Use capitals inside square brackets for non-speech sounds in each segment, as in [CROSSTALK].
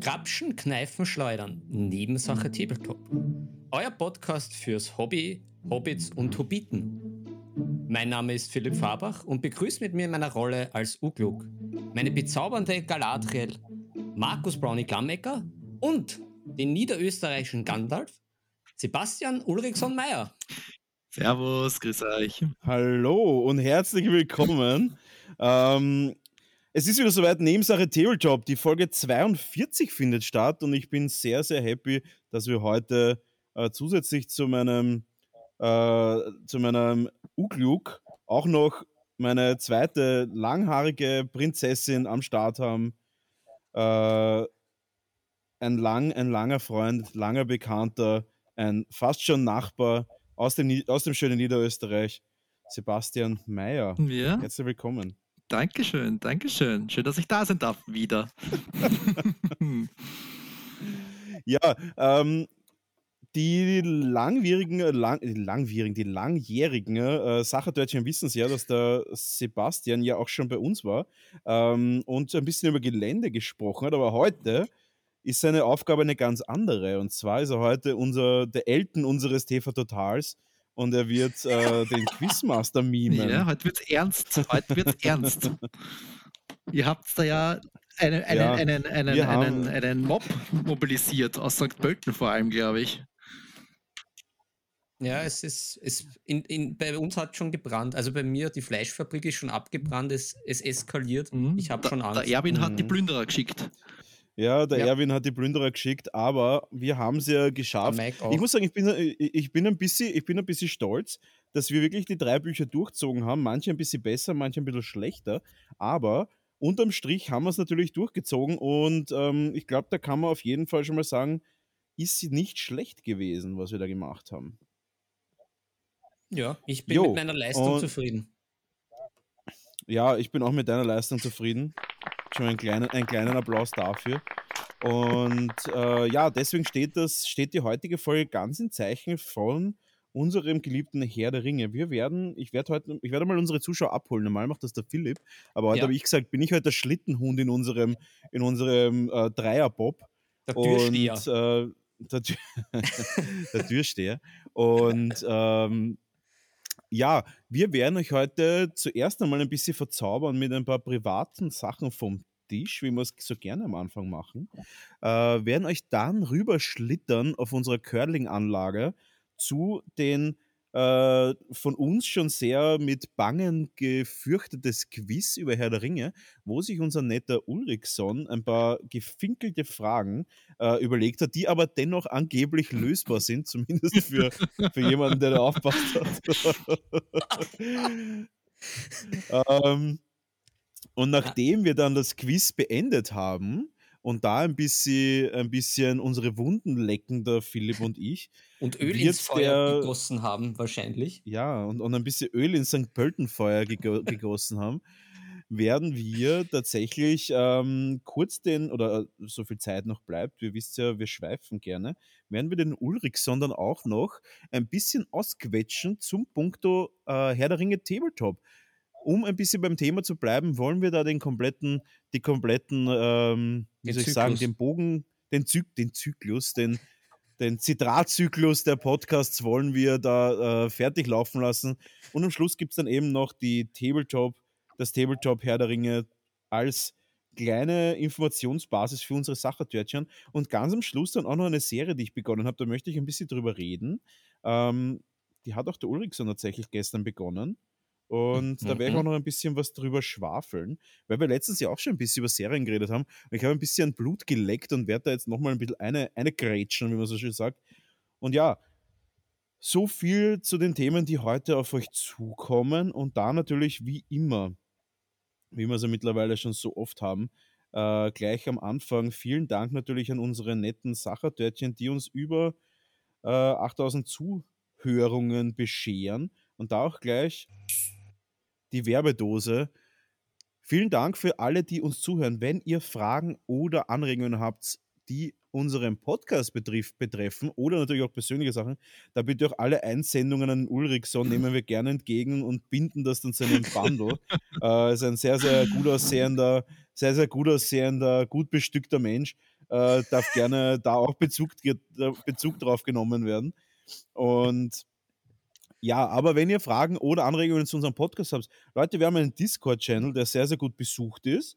Grapschen, Kneifen, Schleudern. Nebensache Tabletop. Euer Podcast fürs Hobby, Hobbits und Hobbiten. Mein Name ist Philipp Fabach und begrüßt mit mir in meiner Rolle als Ugluk meine bezaubernde Galadriel, Markus Brownie Glammecker und den niederösterreichischen Gandalf, Sebastian Ulrichson Meyer. Servus, grüß euch. Hallo und herzlich willkommen. [LAUGHS] ähm, es ist wieder soweit, Nebensache Tabletop. Die Folge 42 findet statt und ich bin sehr, sehr happy, dass wir heute äh, zusätzlich zu meinem, äh, zu meinem Ugluk auch noch meine zweite langhaarige Prinzessin am Start haben. Äh, ein, lang, ein langer Freund, langer Bekannter, ein fast schon Nachbar aus dem, aus dem schönen Niederösterreich, Sebastian Mayer. Ja. Herzlich willkommen. Dankeschön, Dankeschön. Schön, dass ich da sein darf, wieder. [LAUGHS] ja, ähm, die langwierigen, lang, langwierigen, die langjährigen äh, Sacherdeutschen wissen es ja, dass der Sebastian ja auch schon bei uns war ähm, und ein bisschen über Gelände gesprochen hat, aber heute ist seine Aufgabe eine ganz andere. Und zwar ist er heute unser, der Elten unseres TV Totals und er wird äh, den Quizmaster mimen. Ja, heute wird es ernst. Heute wird es ernst. [LAUGHS] Ihr habt da ja einen, einen, ja, einen, einen, einen, einen Mob mobilisiert, aus St. Pölten vor allem, glaube ich. Ja, es ist, es in, in, bei uns hat schon gebrannt. Also bei mir, die Fleischfabrik ist schon abgebrannt, es, es eskaliert. Mhm. Ich habe schon Angst. Der Erwin mhm. hat die mhm. Plünderer geschickt. Ja, der ja. Erwin hat die Plünderer geschickt, aber wir haben es ja geschafft. Ich muss sagen, ich bin, ich, bin ein bisschen, ich bin ein bisschen stolz, dass wir wirklich die drei Bücher durchzogen haben. Manche ein bisschen besser, manche ein bisschen schlechter. Aber unterm Strich haben wir es natürlich durchgezogen und ähm, ich glaube, da kann man auf jeden Fall schon mal sagen, ist sie nicht schlecht gewesen, was wir da gemacht haben. Ja, ich bin jo, mit meiner Leistung zufrieden. Ja, ich bin auch mit deiner Leistung zufrieden. Schon einen kleinen, einen kleinen Applaus dafür. Und äh, ja, deswegen steht, das, steht die heutige Folge ganz im Zeichen von unserem geliebten Herr der Ringe. Wir werden, ich werde heute, ich werde mal unsere Zuschauer abholen. Normal macht das der Philipp, aber heute ja. habe ich gesagt, bin ich heute der Schlittenhund in unserem, in unserem äh, Dreierbob. Der Türsteher. Und, äh, der, Tür [LAUGHS] der Türsteher. Und ähm, ja, wir werden euch heute zuerst einmal ein bisschen verzaubern mit ein paar privaten Sachen vom Tisch, wie wir es so gerne am Anfang machen. Äh, werden euch dann rüberschlittern auf unserer Curling-Anlage zu den äh, von uns schon sehr mit Bangen gefürchtetes Quiz über Herr der Ringe, wo sich unser netter Ulrichson ein paar gefinkelte Fragen äh, überlegt hat, die aber dennoch angeblich lösbar sind, zumindest für, für jemanden, der da aufpasst hat. [LAUGHS] [LAUGHS] ähm, und nachdem wir dann das Quiz beendet haben, und da ein bisschen, ein bisschen unsere Wunden lecken, der Philipp und ich. Und Öl ins Feuer der, gegossen haben, wahrscheinlich. Ja, und, und ein bisschen Öl ins St. Pöltenfeuer [LAUGHS] gegossen haben, werden wir tatsächlich ähm, kurz den, oder so viel Zeit noch bleibt, wir wisst ja, wir schweifen gerne, werden wir den Ulrich, sondern auch noch ein bisschen ausquetschen zum Punkto äh, Herr der Ringe Tabletop um ein bisschen beim Thema zu bleiben, wollen wir da den kompletten, die kompletten, ähm, wie soll ich sagen, den Bogen, den, Zy den Zyklus, den, den Zitratzyklus der Podcasts wollen wir da äh, fertig laufen lassen. Und am Schluss gibt es dann eben noch die Tabletop, das Tabletop Herr der Ringe als kleine Informationsbasis für unsere Sachertörtchen. Und ganz am Schluss dann auch noch eine Serie, die ich begonnen habe. Da möchte ich ein bisschen drüber reden. Ähm, die hat auch der Ulrichson tatsächlich gestern begonnen. Und mhm. da werde ich auch noch ein bisschen was drüber schwafeln, weil wir letztens ja auch schon ein bisschen über Serien geredet haben. Und ich habe ein bisschen Blut geleckt und werde da jetzt nochmal ein bisschen eine, eine grätschen, wie man so schön sagt. Und ja, so viel zu den Themen, die heute auf euch zukommen. Und da natürlich wie immer, wie wir es ja mittlerweile schon so oft haben, äh, gleich am Anfang vielen Dank natürlich an unsere netten Sachertörtchen, die uns über äh, 8000 Zuhörungen bescheren. Und da auch gleich die Werbedose. Vielen Dank für alle, die uns zuhören. Wenn ihr Fragen oder Anregungen habt, die unseren Podcast betrifft, betreffen oder natürlich auch persönliche Sachen, da bitte auch alle Einsendungen an Ulrichson nehmen wir gerne entgegen und binden das dann zu einem Bundle. [LAUGHS] äh, ist ein sehr, sehr gut aussehender, sehr, sehr gut aussehender, gut bestückter Mensch. Äh, darf gerne da auch Bezug, Bezug drauf genommen werden. Und ja, aber wenn ihr Fragen oder Anregungen zu unserem Podcast habt, Leute, wir haben einen Discord-Channel, der sehr, sehr gut besucht ist.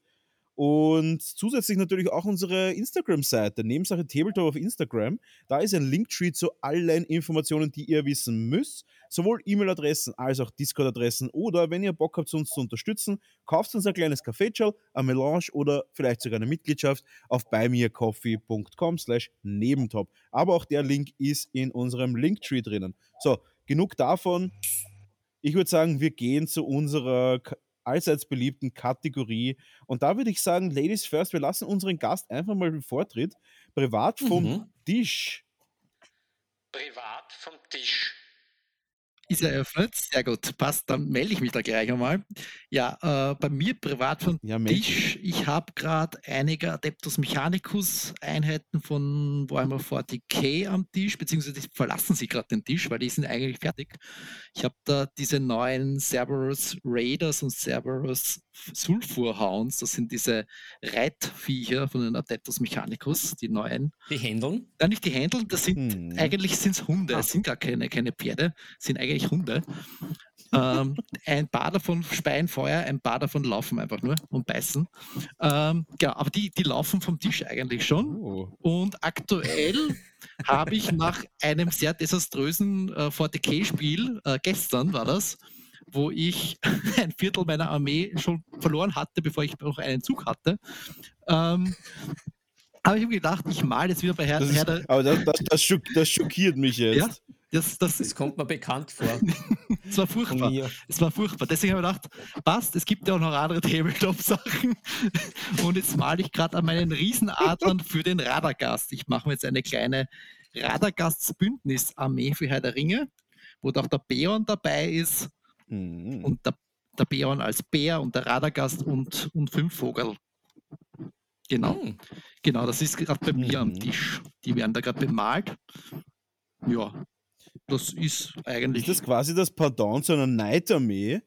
Und zusätzlich natürlich auch unsere Instagram-Seite, Nebensache Tabletop auf Instagram. Da ist ein Linktree zu allen Informationen, die ihr wissen müsst. Sowohl E-Mail-Adressen als auch Discord-Adressen. Oder wenn ihr Bock habt, uns zu unterstützen, kauft uns ein kleines Kaffeechal, ein Melange oder vielleicht sogar eine Mitgliedschaft auf buymeacoffee.com slash nebentop. Aber auch der Link ist in unserem Linktree drinnen. So, genug davon. Ich würde sagen, wir gehen zu unserer allseits beliebten Kategorie. Und da würde ich sagen, Ladies first, wir lassen unseren Gast einfach mal den Vortritt. Privat vom mhm. Tisch. Privat vom Tisch. Ist eröffnet, sehr gut, passt, dann melde ich mich da gleich einmal. Ja, äh, bei mir privat von ja, Tisch, ich habe gerade einige Adeptus Mechanicus Einheiten von Warhammer 40k am Tisch, beziehungsweise die verlassen sie gerade den Tisch, weil die sind eigentlich fertig. Ich habe da diese neuen Cerberus Raiders und Cerberus Sulfurhounds, das sind diese Reitviecher von den Adeptus Mechanicus, die neuen. Die Händeln? Nein, nicht die Händeln, das sind, hm. eigentlich sind es Hunde, es ah. sind gar keine, keine Pferde, sind eigentlich Hunde. ähm, ein paar davon speien Feuer, ein paar davon laufen einfach nur und beißen. Ähm, genau, aber die, die laufen vom Tisch eigentlich schon. Oh. Und aktuell [LAUGHS] habe ich nach einem sehr desaströsen äh, 40k-Spiel, äh, gestern war das, wo ich [LAUGHS] ein Viertel meiner Armee schon verloren hatte, bevor ich noch einen Zug hatte. Ähm, aber ich habe gedacht, ich male jetzt wieder bei. Herr der. Aber das, das, das, schock, das, schockiert mich jetzt. Ja, das, das, das kommt mir bekannt vor. [LAUGHS] es war furchtbar. Es war furchtbar. Deswegen habe ich gedacht, passt, es gibt ja auch noch andere Tabletop-Sachen. [LAUGHS] Und jetzt male ich gerade an meinen Riesenadlern für den Radargast. Ich mache mir jetzt eine kleine Radargastsbündnis-Armee für Herr der Ringe, wo auch der Beon dabei ist Mhm. Und der, der Bären als Bär und der Radagast und, und fünf Vogel. Genau. Mhm. Genau, das ist gerade bei mir am mhm. Tisch. Die werden da gerade bemalt. Ja, das ist eigentlich. Ist das quasi das Pardon zu einer Neidarmee?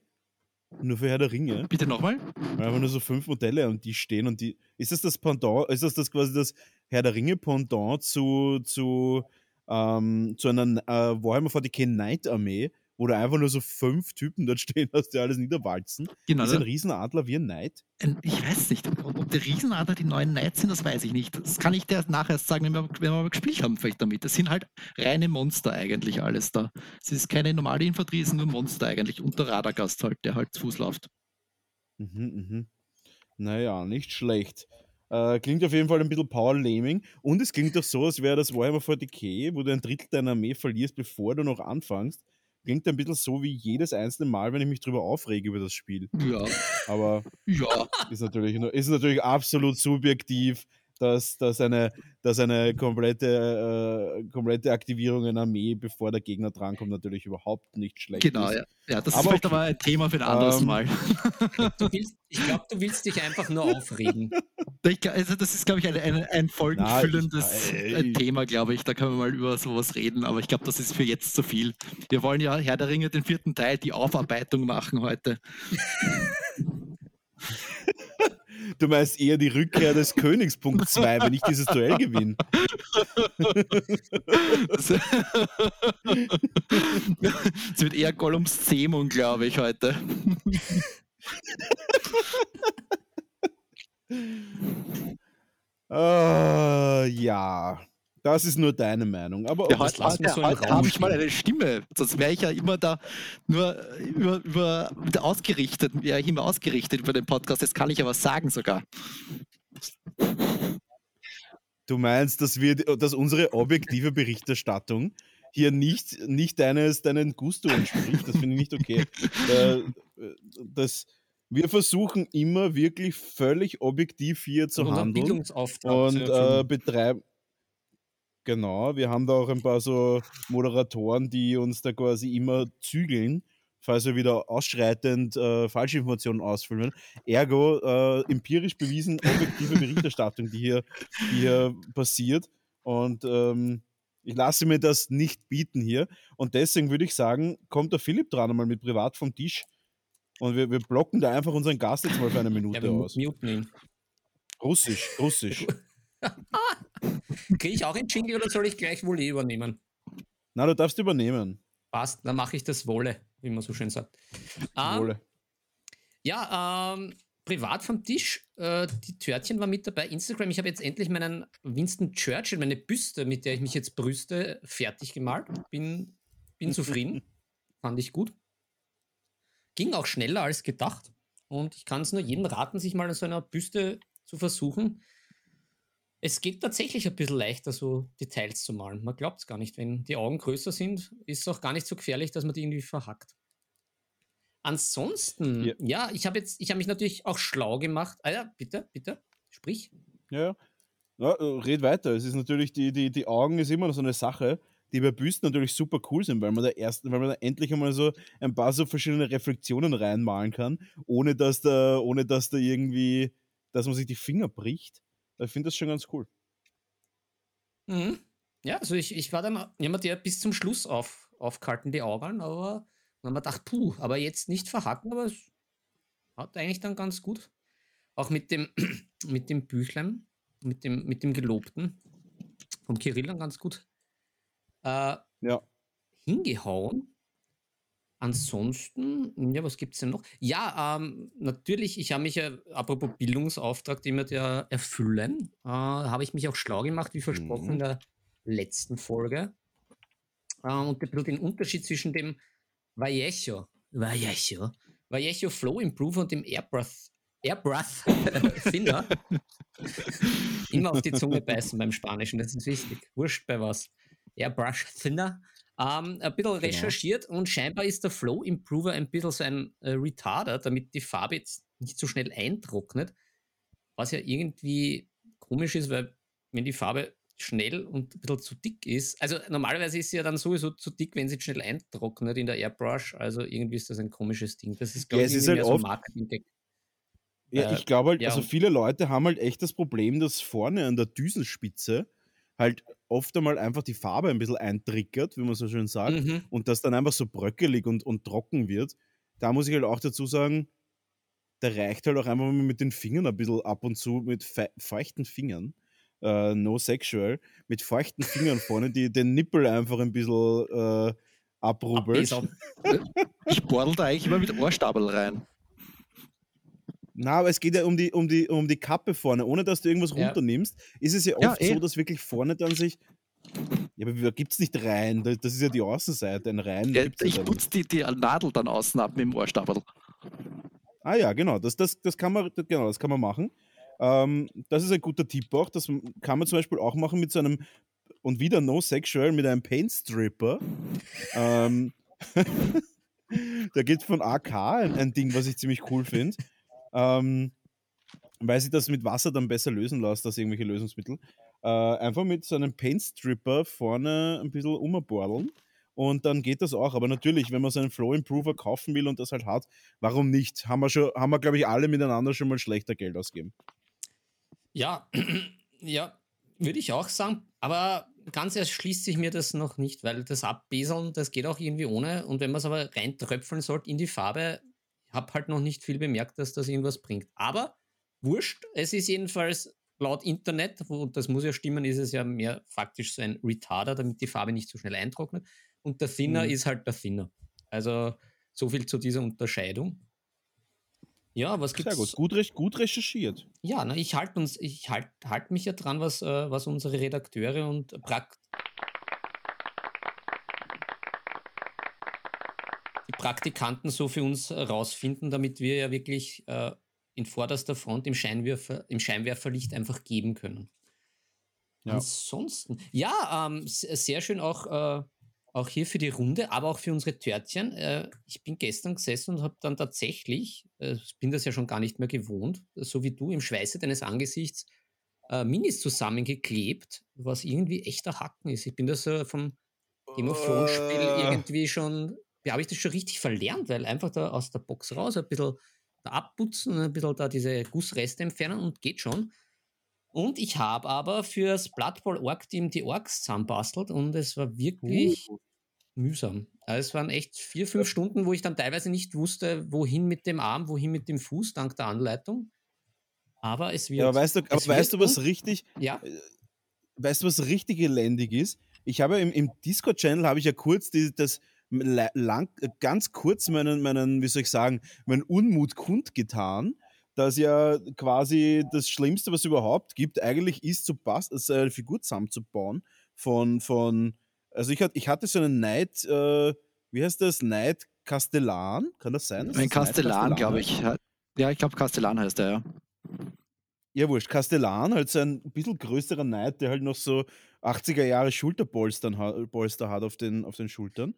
Nur für Herr der Ringe? Bitte nochmal? Einfach nur so fünf Modelle und die stehen und die. Ist das das Pendant, ist das, das quasi das Herr der Ringe Pendant zu, zu, ähm, zu einer äh, Warhammer 40k Night Armee, wo da einfach nur so fünf Typen dort stehen hast, die alles niederwalzen. Genau. Ist ein Riesenadler wie ein Knight? Ich weiß nicht, ob der Riesenadler die neuen Knights sind, das weiß ich nicht. Das kann ich dir nachher erst sagen, wenn wir, wenn wir mal gespielt haben, vielleicht damit. Das sind halt reine Monster eigentlich alles da. Es ist keine normale Infanterie, es sind nur Monster eigentlich. Und der Radargast halt, der halt zu Fuß läuft. Mhm, mhm. Naja, nicht schlecht. Äh, klingt auf jeden Fall ein bisschen Power Laming. Und es klingt doch so, als wäre das Warhammer 40k, wo du ein Drittel deiner Armee verlierst, bevor du noch anfängst klingt ein bisschen so wie jedes einzelne Mal, wenn ich mich drüber aufrege über das Spiel. Ja. Aber ja. Ist, natürlich, ist natürlich absolut subjektiv dass, dass, eine, dass eine komplette, äh, komplette Aktivierung einer Armee, bevor der Gegner drankommt, natürlich überhaupt nicht schlecht genau, ist. Genau, ja. ja. Das aber ist vielleicht okay. aber ein Thema für ein anderes ähm, Mal. [LAUGHS] [LAUGHS] Willst, ich glaube, du willst dich einfach nur aufregen. Also das ist, glaube ich, ein, ein, ein folgenfüllendes Na, Thema, glaube ich. Da können wir mal über sowas reden, aber ich glaube, das ist für jetzt zu viel. Wir wollen ja Herr der Ringe, den vierten Teil, die Aufarbeitung machen heute. [LAUGHS] Du meinst eher die Rückkehr des Königs, Punkt 2, wenn ich dieses Duell gewinne. Es wird eher Gollums Zähmung, glaube ich, heute. uh, ja. Das ist nur deine Meinung. Aber ja, heute, heute, so heute habe ich mal eine Stimme. Sonst wäre ich ja immer da nur über, über, über ausgerichtet, wäre ich immer ausgerichtet über den Podcast. Jetzt kann ich ja was sagen sogar. Du meinst, dass wir, dass unsere objektive Berichterstattung hier nicht, nicht deines, deinen Gusto entspricht. Das finde ich nicht okay. [LAUGHS] Äh, das, wir versuchen immer wirklich völlig objektiv hier zu und handeln und äh, betreiben Genau, wir haben da auch ein paar so Moderatoren, die uns da quasi immer zügeln falls wir wieder ausschreitend äh, Falschinformationen ausfüllen. Ergo äh, empirisch bewiesen, objektive Berichterstattung, die hier, die hier passiert. Und ähm, ich lasse mir das nicht bieten hier. Und deswegen würde ich sagen, kommt der Philipp dran einmal mit privat vom Tisch. Und wir, wir blocken da einfach unseren Gast jetzt mal für eine Minute ja, aus. Muten ihn. Russisch, Russisch. [LAUGHS] Kriege ich auch einen Jingle oder soll ich gleich wohl übernehmen? Na, du darfst übernehmen. Passt, dann mache ich das Wohle, wie man so schön sagt. Ähm. Ja, ähm, privat vom Tisch. Äh, die Törtchen war mit dabei. Instagram, ich habe jetzt endlich meinen Winston Churchill, meine Büste, mit der ich mich jetzt brüste, fertig gemalt. Bin, bin zufrieden. [LAUGHS] Fand ich gut. Ging auch schneller als gedacht. Und ich kann es nur jedem raten, sich mal an so einer Büste zu versuchen. Es geht tatsächlich ein bisschen leichter, so Details zu malen. Man glaubt es gar nicht. Wenn die Augen größer sind, ist es auch gar nicht so gefährlich, dass man die irgendwie verhackt. Ansonsten, ja, ja ich habe jetzt, ich habe mich natürlich auch schlau gemacht. Ah ja, bitte, bitte, sprich. Ja, ja, äh, red weiter. Es ist natürlich, die, die, die Augen ist immer noch so eine Sache, die bei Büsten natürlich super cool sind, weil man da erst, weil man da endlich einmal so ein paar so verschiedene Reflexionen reinmalen kann, ohne dass da, ohne dass da irgendwie, dass man sich die Finger bricht. Ich finde das schon ganz cool. Mhm. Ja, also ich, ich war dann jemand, der bis zum Schluss auf, aufgehalten, die Augen, aber dann haben wir gedacht, puh, aber jetzt nicht verhacken, aber es hat eigentlich dann ganz gut. Auch mit dem, [CLEARS THROAT] mit dem Büchlein, mit dem, mit dem Gelobten vom Kirill dann ganz gut äh, ja. hingehauen. Ansonsten, ja, was gibt es denn noch? Ja, ähm, natürlich, ich habe mich ja, apropos Bildungsauftrag, den wir da erfüllen, äh, habe ich mich auch schlau gemacht, wie versprochen mhm. in der letzten Folge. Äh, und ein bisschen den Unterschied zwischen dem Vallejo, Vallejo, Vallejo Flow Improver und dem Airbrush, Airbrush [LAUGHS] Thinner. Immer auf die Zunge beißen beim Spanischen, das ist wichtig. Wurscht bei was. Airbrush Thinner ähm, ein bisschen genau. recherchiert und scheinbar ist der Flow Improver ein bisschen so ein äh, Retarder, damit die Farbe jetzt nicht so schnell eintrocknet. Was ja irgendwie komisch ist, weil wenn die Farbe schnell und ein bisschen zu dick ist, also normalerweise ist sie ja dann sowieso zu dick, wenn sie schnell eintrocknet in der Airbrush. Also irgendwie ist das ein komisches Ding. Das ist, glaube ja, ich, ist halt so Marketing. Ja, äh, ich glaube halt, ja, also viele Leute haben halt echt das Problem, dass vorne an der Düsenspitze halt oft einmal einfach die Farbe ein bisschen eintriggert, wie man so schön sagt, mhm. und das dann einfach so bröckelig und, und trocken wird. Da muss ich halt auch dazu sagen, da reicht halt auch einfach mal mit den Fingern ein bisschen ab und zu mit fe feuchten Fingern. Uh, no sexual, mit feuchten Fingern vorne, die den Nippel einfach ein bisschen uh, abrubbelt. [LAUGHS] ich bordel da eigentlich immer mit Ohrstabel rein. Na, aber es geht ja um die, um die, um die Kappe vorne. Ohne dass du irgendwas ja. runternimmst, ist es ja oft ja, eh. so, dass wirklich vorne dann sich. Ja, aber da gibt es nicht rein. Das ist ja die Außenseite. Ein rein. Ja, ich putze die, die Nadel dann außen ab mit dem Ohrstabel. Ah ja, genau. Das, das, das, kann, man, genau, das kann man machen. Ähm, das ist ein guter Tipp auch. Das kann man zum Beispiel auch machen mit so einem, und wieder No Sexual, mit einem Paint Stripper. ähm, [LAUGHS] da gibt von AK ein, ein Ding, was ich ziemlich cool finde ähm, weil sich das mit Wasser dann besser lösen lässt als irgendwelche Lösungsmittel. Äh, einfach mit so einem Paint Stripper vorne ein bisschen umbordeln und dann geht das auch. Aber natürlich, wenn man so einen Flow Improver kaufen will und das halt hat, warum nicht? Haben wir, schon, haben wir glaube ich, alle miteinander schon mal schlechter Geld ausgeben. Ja, [CLEARS THROAT] ja, würde ich auch sagen. Aber ganz erschließt sich mir das noch nicht, weil das Abbeseln, das geht auch irgendwie ohne. Und wenn man es aber reintröpfeln sollte in die Farbe, habe halt noch nicht viel bemerkt, dass das irgendwas bringt. Aber wurscht, es ist jedenfalls laut Internet, wo das muss ja stimmen, ist es ja mehr faktisch so ein Retarder, damit die Farbe nicht so schnell eintrocknet. Und der Thinner mhm. ist halt der Thinner. Also so viel zu dieser Unterscheidung. Ja, was gibt's? Sehr gut, gut, recht, gut recherchiert. Ja, na, ich halte uns, ich halte halt mich ja dran, was, äh, was unsere Redakteure und Prakt Praktikanten so für uns rausfinden, damit wir ja wirklich äh, in vorderster Front im, Scheinwerfer, im Scheinwerferlicht einfach geben können. Ja. Ansonsten, ja, ähm, sehr schön auch, äh, auch hier für die Runde, aber auch für unsere Törtchen. Äh, ich bin gestern gesessen und habe dann tatsächlich, äh, bin das ja schon gar nicht mehr gewohnt, so wie du im Schweiße deines Angesichts äh, Minis zusammengeklebt, was irgendwie echter Hacken ist. Ich bin das äh, vom Game of Thrones Spiel irgendwie schon habe ich das schon richtig verlernt, weil einfach da aus der Box raus ein bisschen da abputzen ein bisschen da diese Gussreste entfernen und geht schon. Und ich habe aber fürs Blood Bowl Org Team die Orks zusammenbastelt und es war wirklich uh. mühsam. Also es waren echt vier, fünf Stunden, wo ich dann teilweise nicht wusste, wohin mit dem Arm, wohin mit dem Fuß, dank der Anleitung. Aber es wird. Ja, aber weißt du, aber weißt du was richtig? Ja. Äh, weißt du, was richtig elendig ist? Ich habe im, im Discord-Channel habe ich ja kurz die, das lang, ganz kurz meinen, meinen, wie soll ich sagen, meinen Unmut kundgetan, dass ja quasi das Schlimmste, was es überhaupt gibt, eigentlich ist, zu pass also eine Figur zusammenzubauen von, von also ich, hatte, ich hatte so einen Neid, äh, wie heißt das, Neid Castellan, kann das sein? Ein Castellan, glaube ich. Ja, ich glaube Castellan heißt er, ja. Ja, wurscht. Castellan, halt so ein bisschen größerer Neid, der halt noch so 80er Jahre Schulterpolster hat auf den, auf den Schultern.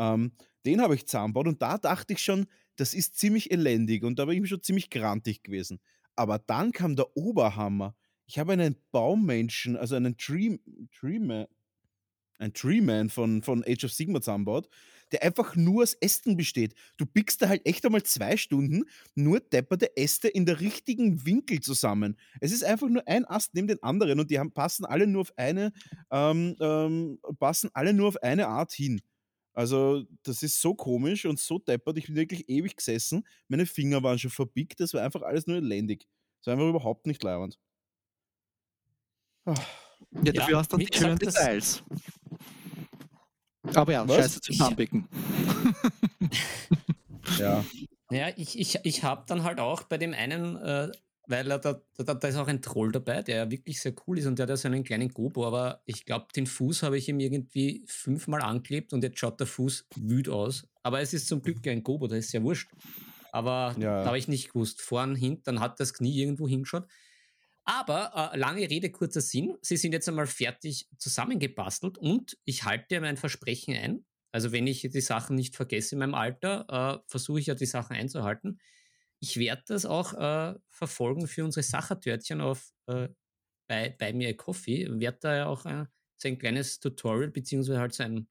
Ähm, den habe ich zusammengebaut und da dachte ich schon, das ist ziemlich elendig und da war ich schon ziemlich grantig gewesen. Aber dann kam der Oberhammer. Ich habe einen Baummenschen, also einen Tree, Treeman, ein Treeman von, von Age of Sigma zusammenbaut, der einfach nur aus Ästen besteht. Du pickst da halt echt einmal zwei Stunden nur depperte Äste in der richtigen Winkel zusammen. Es ist einfach nur ein Ast neben den anderen und die haben, passen alle nur auf eine, ähm, ähm, passen alle nur auf eine Art hin. Also, das ist so komisch und so deppert. Ich bin wirklich ewig gesessen. Meine Finger waren schon verbickt. Das war einfach alles nur elendig. Das war einfach überhaupt nicht leibend. Ja, dafür ja, hast du dann die schönen Details. Aber ja, Was? scheiße zum Zahnpicken. ja. Ja, ich, ich, ich habe dann halt auch bei dem einen, äh, weil da, da, da, ist auch ein Troll dabei, der ja wirklich sehr cool ist und der hat ja so einen kleinen Gobo, aber ich glaube, den Fuß habe ich ihm irgendwie fünfmal angeklebt und jetzt schaut der Fuß wüt aus. Aber es ist zum Glück ein Gobo, das ist ja wurscht. Aber ja. da habe ich nicht gewusst. Vorn, hinten, dann hat das Knie irgendwo hingeschaut. Aber äh, lange Rede, kurzer Sinn. Sie sind jetzt einmal fertig zusammengebastelt und ich halte mein Versprechen ein. Also wenn ich die Sachen nicht vergesse in meinem Alter, äh, versuche ich ja die Sachen einzuhalten. Ich werde das auch äh, verfolgen für unsere Sachertörtchen auf äh, bei, bei mir Coffee. Werde da ja auch äh, so ein kleines Tutorial beziehungsweise halt so ein,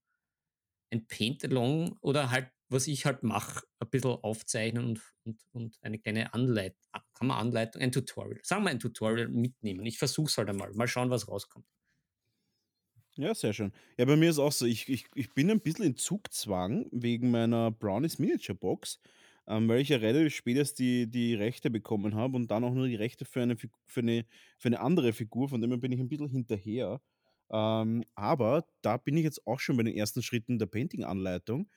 ein Paint-Along oder halt was ich halt mache, ein bisschen aufzeichnen und, und, und eine kleine Anleitung, kann man Anleitung, ein Tutorial, sagen wir ein Tutorial mitnehmen. Ich versuche es halt einmal, mal schauen, was rauskommt. Ja, sehr schön. Ja, bei mir ist auch so, ich, ich, ich bin ein bisschen in Zugzwang wegen meiner Brownies Miniature Box, ähm, weil ich ja relativ spät die, die Rechte bekommen habe und dann auch nur die Rechte für eine, für eine, für eine andere Figur, von dem her bin ich ein bisschen hinterher. Ähm, aber da bin ich jetzt auch schon bei den ersten Schritten der Painting-Anleitung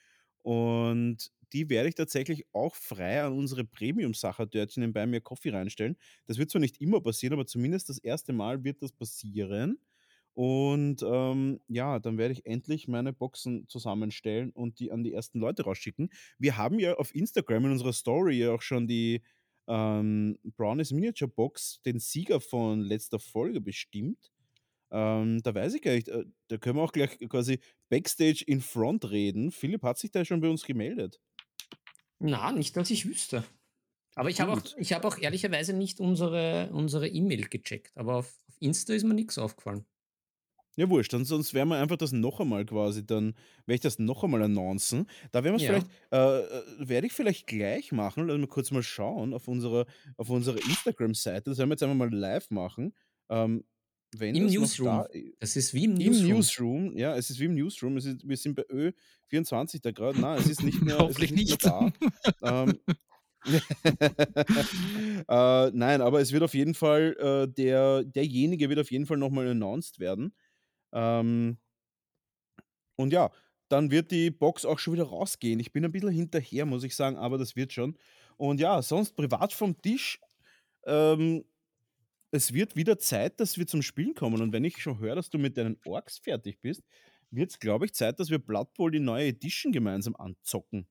und die werde ich tatsächlich auch frei an unsere Premium-Sacher-Dörtchen Bei mir Coffee reinstellen. Das wird zwar nicht immer passieren, aber zumindest das erste Mal wird das passieren. Und ähm, ja, dann werde ich endlich meine Boxen zusammenstellen und die an die ersten Leute rausschicken. Wir haben ja auf Instagram in unserer Story ja auch schon die ähm, Brownies Miniature Box, den Sieger von letzter Folge bestimmt. Ähm, da weiß ich gar nicht, äh, da können wir auch gleich quasi Backstage in Front reden. Philipp hat sich da schon bei uns gemeldet. Na, nicht, dass ich wüsste. Aber ich habe auch, hab auch ehrlicherweise nicht unsere unsere E-Mail gecheckt. Aber auf, auf Insta ist mir nichts aufgefallen. Ja, wurscht, dann sonst werden wir einfach das noch einmal quasi, dann werde ich das noch einmal announcen. Da werden wir es ja. vielleicht, äh, äh, werde ich vielleicht gleich machen, lassen wir kurz mal schauen auf unserer, auf unserer Instagram-Seite. Das werden wir jetzt einfach mal live machen. Ähm, wenn Im Newsroom. Da, das ist wie im Newsroom. Im Newsroom, ja, es ist wie im Newsroom. Ist, wir sind bei Ö24 da gerade. Nein, es ist nicht mehr, Hoffentlich nicht, nicht. Da. ähm, [LAUGHS] äh, nein, aber es wird auf jeden Fall, äh, der, derjenige wird auf jeden Fall nochmal announced werden. Ähm, und ja, dann wird die Box auch schon wieder rausgehen. Ich bin ein bisschen hinterher, muss ich sagen, aber das wird schon. Und ja, sonst privat vom Tisch. Ähm, es wird wieder Zeit, dass wir zum Spielen kommen. Und wenn ich schon höre, dass du mit deinen Orks fertig bist, wird es, glaube ich, Zeit, dass wir Blood Bowl die neue Edition gemeinsam anzocken.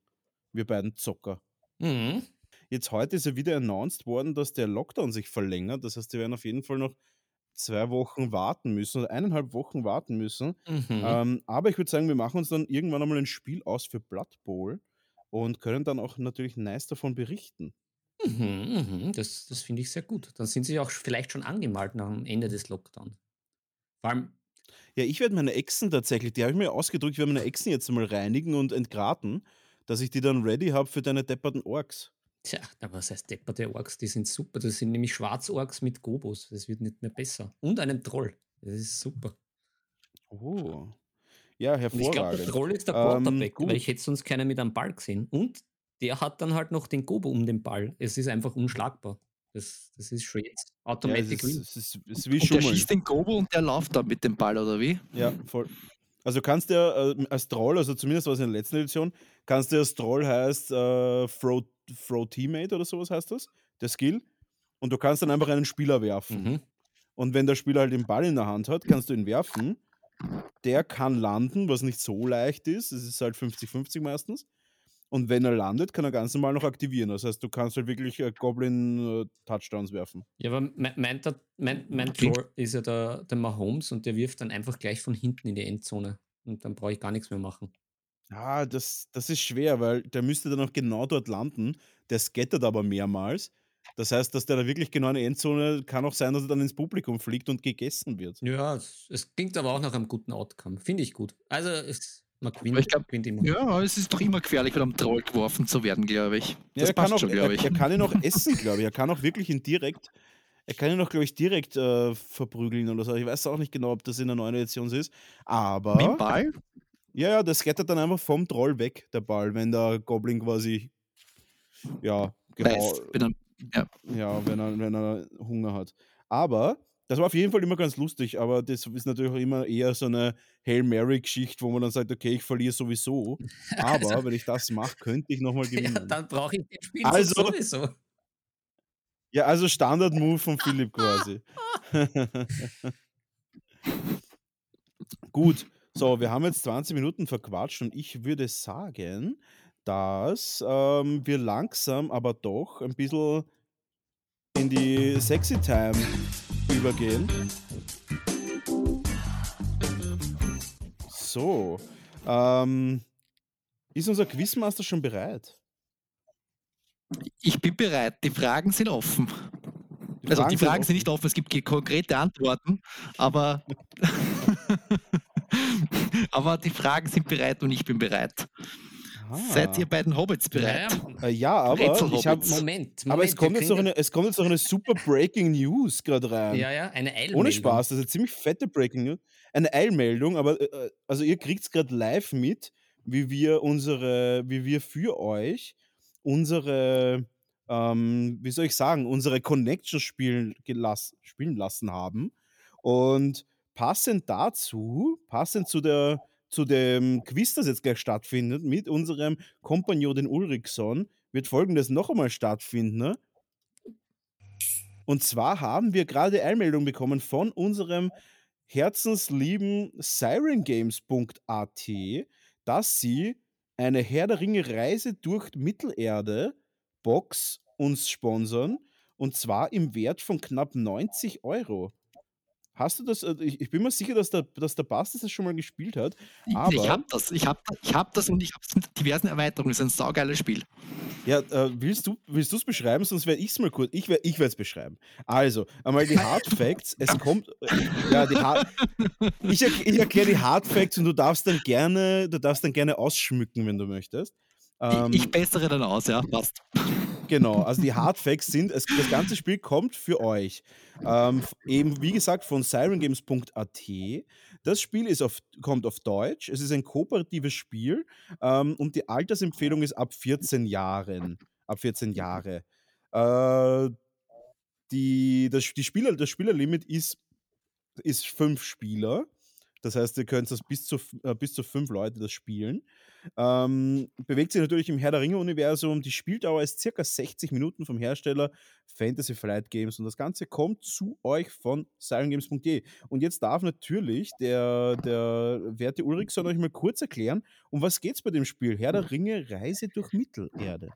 Wir beiden Zocker. Mhm. Jetzt heute ist ja wieder announced worden, dass der Lockdown sich verlängert. Das heißt, wir werden auf jeden Fall noch zwei Wochen warten müssen oder eineinhalb Wochen warten müssen. Mhm. Ähm, aber ich würde sagen, wir machen uns dann irgendwann einmal ein Spiel aus für Blood Bowl und können dann auch natürlich nice davon berichten. Mhm, mhm. Das, das finde ich sehr gut. Dann sind sie auch vielleicht schon angemalt nach dem Ende des Lockdowns. Vor allem. Ja, ich werde meine Echsen tatsächlich, die habe ich mir ausgedrückt, ich werde meine Echsen jetzt mal reinigen und entgraten, dass ich die dann ready habe für deine depperten Orks. Tja, aber was heißt depperte Orks? Die sind super. Das sind nämlich Schwarzorks mit Gobos. Das wird nicht mehr besser. Und einem Troll. Das ist super. Oh. Ja, Und ich glaube, der hervorragend. Troll ist der Ähm, Quarterback, weil gut. ich hätte sonst keiner mit einem Ball gesehen. Und der hat dann halt noch den Gobo um den Ball. Es ist einfach unschlagbar. Das, das ist schon jetzt Ja, es ist, es ist, es ist wie Und der schießt den Gobo und der läuft dann mit dem Ball, oder wie? Ja, voll. Also du kannst ja äh, als Troll, also zumindest was in der letzten Edition, kannst du als Troll heißt äh, Throw, Throw Teammate oder sowas heißt das, der Skill. Und du kannst dann einfach einen Spieler werfen. Mhm. Und wenn der Spieler halt den Ball in der Hand hat, kannst du ihn werfen. Der kann landen, was nicht so leicht ist. Es ist halt 50-50 meistens. Und wenn er landet, kann er ganz normal noch aktivieren. Das heißt, du kannst halt wirklich äh, Goblin-Touchdowns werfen. Ja, aber mein, mein, mein, Troll ist ja der, der Mahomes und der wirft dann einfach gleich von hinten in die Endzone. Und dann brauche ich gar nichts mehr machen. Ah, das, das ist schwer, weil der müsste dann auch genau dort landen. Der scattert aber mehrmals. Das heißt, dass der da wirklich genau in der Endzone kann auch sein, dass er dann ins Publikum fliegt und gegessen wird. Ja, es, es klingt aber auch nach einem guten Outcome. Finde ich gut. Also, es, man gewinnt, ich glaub, gewinnt immer. Ja, es ist doch immer gefährlich, von einem Troll geworfen zu werden, glaube ich. Ja, Das er, kann passt auch, schon, glaube ich. er kann ihn auch [LAUGHS] essen, glaube ich. Er kann auch wirklich ihn direkt, er kann ihn auch, glaube ich, direkt äh, verprügeln oder so. Ich weiß auch nicht genau, ob das in der neuen Edition so ist. Aber. Mit Ball? Ja, ja, das scattert dann einfach vom Troll weg, der Ball, wenn der Goblin quasi. Ja, genau. Er- Ja, wenn er, wenn er Hunger hat. Aber das war auf jeden Fall immer ganz lustig, aber das ist natürlich auch immer eher so eine Hail Mary-Geschichte, wo man dann sagt, okay, ich verliere sowieso. [LAUGHS] Aber Also- wenn ich das mache, könnte ich nochmal [LAUGHS] Ja, gewinnen. dann brauche ich den Spiel Also- sowieso. Ja, also Standard-Move von [LAUGHS] Philipp quasi. Gut, so, wir haben jetzt 20 Minuten verquatscht und ich würde sagen, dass ähm, wir langsam, aber doch ein bisschen in die Sexy Time übergehen. So, ähm, ist unser Quizmaster schon bereit? Ich bin bereit. Die Fragen sind offen. Die also die sind Fragen sind offen. nicht offen, es gibt konkrete Antworten, aber, [LAUGHS] aber die Fragen sind bereit und ich bin bereit. Seid ihr beiden Hobbits bereit? Ja, Äh, ja, aber Rätselhobbits. ich habe Moment, Moment. Aber es kommt, jetzt noch eine, es kommt jetzt noch eine super Breaking News gerade rein. Ja, ja, eine Eilmeldung. Ohne Spaß, das ist eine ziemlich fette Breaking News. Eine Eilmeldung, aber äh, also ihr kriegt es gerade live mit, wie wir unsere, wie wir für euch unsere, ähm, wie soll ich sagen, unsere Connections spielen, gelass, spielen lassen haben. Und passend dazu, passend zu der zu dem Quiz, das jetzt gleich stattfindet, mit unserem Kompagnon, den Ulrichson, wird folgendes noch einmal stattfinden. Ne? Und zwar haben wir gerade Einmeldung bekommen von unserem herzenslieben sirengames.at, dass sie eine Herr der Ringe Reise durch Mittelerde Box uns sponsern und zwar im Wert von knapp 90 Euro. Hast du das? äh, Ich, ich bin mir sicher, dass der, dass der Bastis das schon mal gespielt hat. Ich- Aber- ich habe das, ich habe ich hab das und ich habe es mit diversen Erweiterungen. Das ist ein saugeiles Spiel. Ja, äh, willst du willst es beschreiben, sonst werde ich es mal kurz. Ich, wer- ich werde es beschreiben. Also, einmal die Hard Facts. Es kommt. Äh, ja, die Hard, ich, ich erkläre die Hard Facts und du darfst dann gerne, du darfst dann gerne ausschmücken, wenn du möchtest. Ähm, ich, ich bessere dann aus, ja, passt. Genau, also die Hard Facts sind, es, das ganze Spiel kommt für euch. Ähm, eben, wie gesagt, von sirengames.at. Das Spiel ist auf, kommt auf Deutsch. Es ist ein kooperatives Spiel ähm, und die Altersempfehlung ist ab 14 Jahren. Ab 14 Jahre. Äh, die, das, die Spieler, das Spielerlimit ist, ist fünf Spieler. Das heißt, ihr könnt das bis zu, äh, bis zu fünf Leute das spielen. Ähm, bewegt sich natürlich im Herr der Ringe-Universum. Die Spieldauer ist circa 60 Minuten vom Hersteller Fantasy Flight Games und das Ganze kommt zu euch von sirengames.de. Und jetzt darf natürlich der, der werte Ulrichson euch mal kurz erklären, um was geht es bei dem Spiel? Herr der Ringe, Reise durch Mittelerde.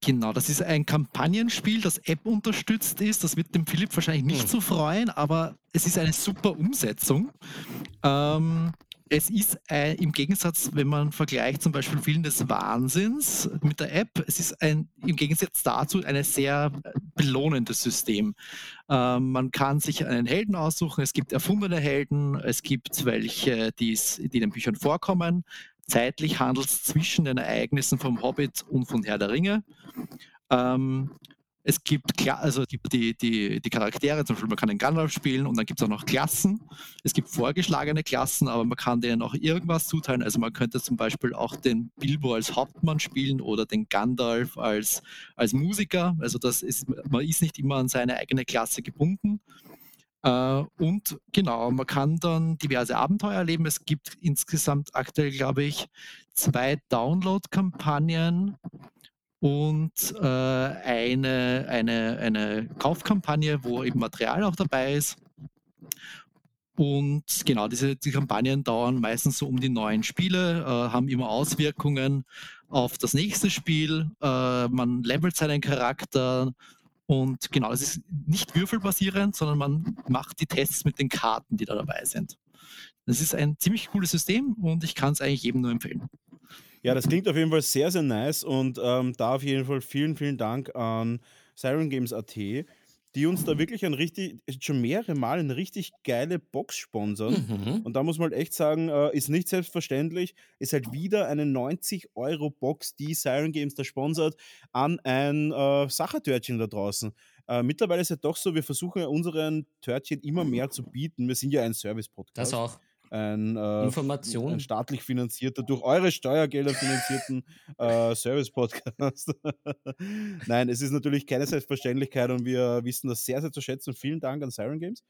Genau, das ist ein Kampagnenspiel, das App unterstützt ist. Das wird dem Philipp wahrscheinlich nicht Hm. so freuen, aber es ist eine super Umsetzung. Ähm, es ist äh, im Gegensatz, wenn man vergleicht zum Beispiel Willen des Wahnsinns mit der App, es ist ein, im Gegensatz dazu ein sehr äh, belohnendes System. Ähm, man kann sich einen Helden aussuchen, es gibt erfundene Helden, es gibt welche, die in den Büchern vorkommen. Zeitlich handelt es zwischen den Ereignissen vom Hobbit und von Herr der Ringe. Ähm, es gibt also die, die, die Charaktere, zum Beispiel man kann den Gandalf spielen und dann gibt es auch noch Klassen. Es gibt vorgeschlagene Klassen, aber man kann denen auch irgendwas zuteilen. Also man könnte zum Beispiel auch den Bilbo als Hauptmann spielen oder den Gandalf als, als Musiker. Also das ist, man ist nicht immer an seine eigene Klasse gebunden. Äh, und genau, man kann dann diverse Abenteuer erleben. Es gibt insgesamt aktuell, glaube ich, zwei Download-Kampagnen und äh, eine, eine, eine Kaufkampagne, wo eben Material auch dabei ist. Und genau, diese die Kampagnen dauern meistens so um die neun Spiele, äh, haben immer Auswirkungen auf das nächste Spiel. Äh, man levelt seinen Charakter und genau, es ist nicht würfelbasierend, sondern man macht die Tests mit den Karten, die da dabei sind. Das ist ein ziemlich cooles System und ich kann es eigentlich jedem nur empfehlen. Ja, das klingt auf jeden Fall sehr, sehr nice und ähm, da auf jeden Fall vielen, vielen Dank an Siren Games AT, die uns da wirklich ein richtig, schon mehrere Mal eine richtig geile Box sponsern. Mhm. Und da muss man halt echt sagen, äh, ist nicht selbstverständlich, ist halt wieder eine 90-Euro-Box, die Siren Games da sponsert, an ein äh, Sachertörtchen da draußen. Äh, mittlerweile ist es ja doch so, wir versuchen unseren Törtchen immer mehr zu bieten. Wir sind ja ein Service-Podcast. Das auch ein, äh, Information. ein staatlich finanzierter, durch eure Steuergelder finanzierten [LAUGHS] äh, Service-Podcast. [LAUGHS] Nein, es ist natürlich keine Selbstverständlichkeit und wir wissen das sehr, sehr zu schätzen. Vielen Dank an Siren Games.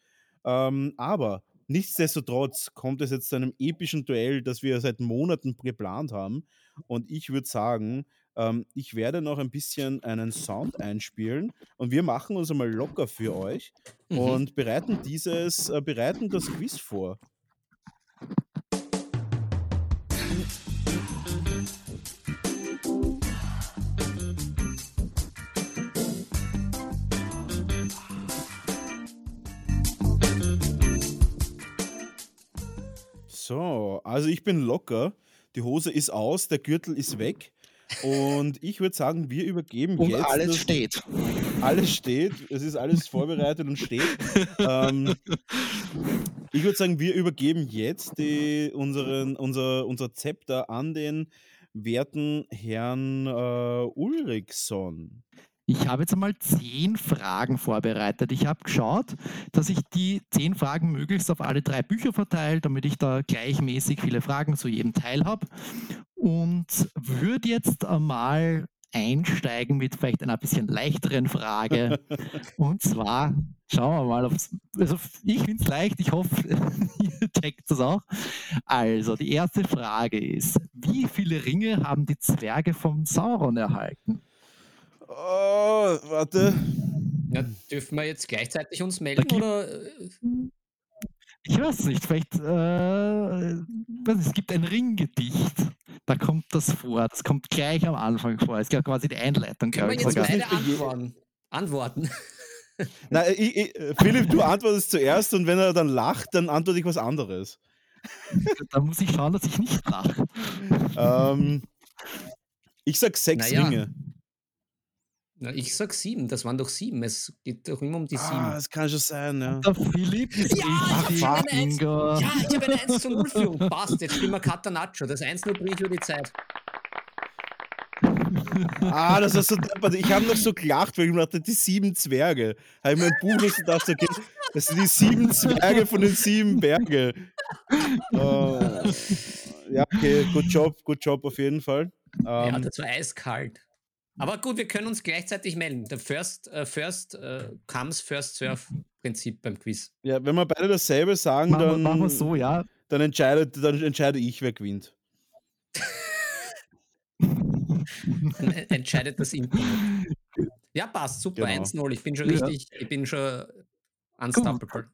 Ähm, aber nichtsdestotrotz kommt es jetzt zu einem epischen Duell, das wir seit Monaten geplant haben. Und ich würde sagen, ähm, ich werde noch ein bisschen einen Sound einspielen und wir machen uns einmal locker für euch mhm. und bereiten dieses, äh, bereiten das Quiz vor. So, also ich bin locker. Die Hose ist aus, der Gürtel ist weg. Und ich würde sagen, wir übergeben und jetzt. Alles steht. Alles steht. Es ist alles vorbereitet und steht. ähm, ich würde sagen, wir übergeben jetzt die, unseren, unser, unser Zepter an den werten Herrn äh, Ulrichson. Ich habe jetzt einmal zehn Fragen vorbereitet. Ich habe geschaut, dass ich die zehn Fragen möglichst auf alle drei Bücher verteile, damit ich da gleichmäßig viele Fragen zu jedem Teil habe. Und würde jetzt einmal einsteigen mit vielleicht einer bisschen leichteren Frage. [LAUGHS] Und zwar, schauen wir mal, also ich finde es leicht, ich hoffe, [LAUGHS] ihr checkt das auch. Also, die erste Frage ist, wie viele Ringe haben die Zwerge vom Sauron erhalten? Oh, warte. Ja, dürfen wir jetzt gleichzeitig uns melden oder? Äh? Ich weiß nicht, vielleicht, äh, es gibt ein Ringgedicht, da kommt das vor, das kommt gleich am Anfang vor, es ist ja quasi die Einleitung. Können wir jetzt beide antworten? antworten? [LAUGHS] Nein, ich, ich, Philipp, du antwortest zuerst und wenn er dann lacht, dann antworte ich was anderes. [LAUGHS] Da muss ich schauen, dass ich nicht lache. Ähm, ich sag sechs naja. Ringe. Na, ich sag sieben, das waren doch sieben. Es geht doch immer um die sieben. Ah, das kann schon sein, ja. Der Philipp ist ja, ich habe eine, 1, ja, ich hab eine 1 zu 0 Führung. Passt, jetzt spielen wir Catanaccio. Das 1-0 bringt über die Zeit. Ah, das ist so deppert. Ich habe noch so gelacht, weil ich mir dachte, die sieben Zwerge. Habe ich mein Buch nicht gedacht, okay, das sind die sieben Zwerge von den sieben Bergen. Oh. Ja, okay, good job, good job auf jeden Fall. ja, ähm, das war eiskalt. Aber gut, wir können uns gleichzeitig melden. Der First, äh, First äh, Comes, First Serve Prinzip beim Quiz. Ja, wenn wir beide dasselbe sagen, machen, dann, machen wir so, ja. dann, entscheidet, dann entscheide ich, wer gewinnt. dann entscheidet das Internet. Ja, passt, super, genau. 1-0. Ich bin schon richtig, ich bin schon unstoppable.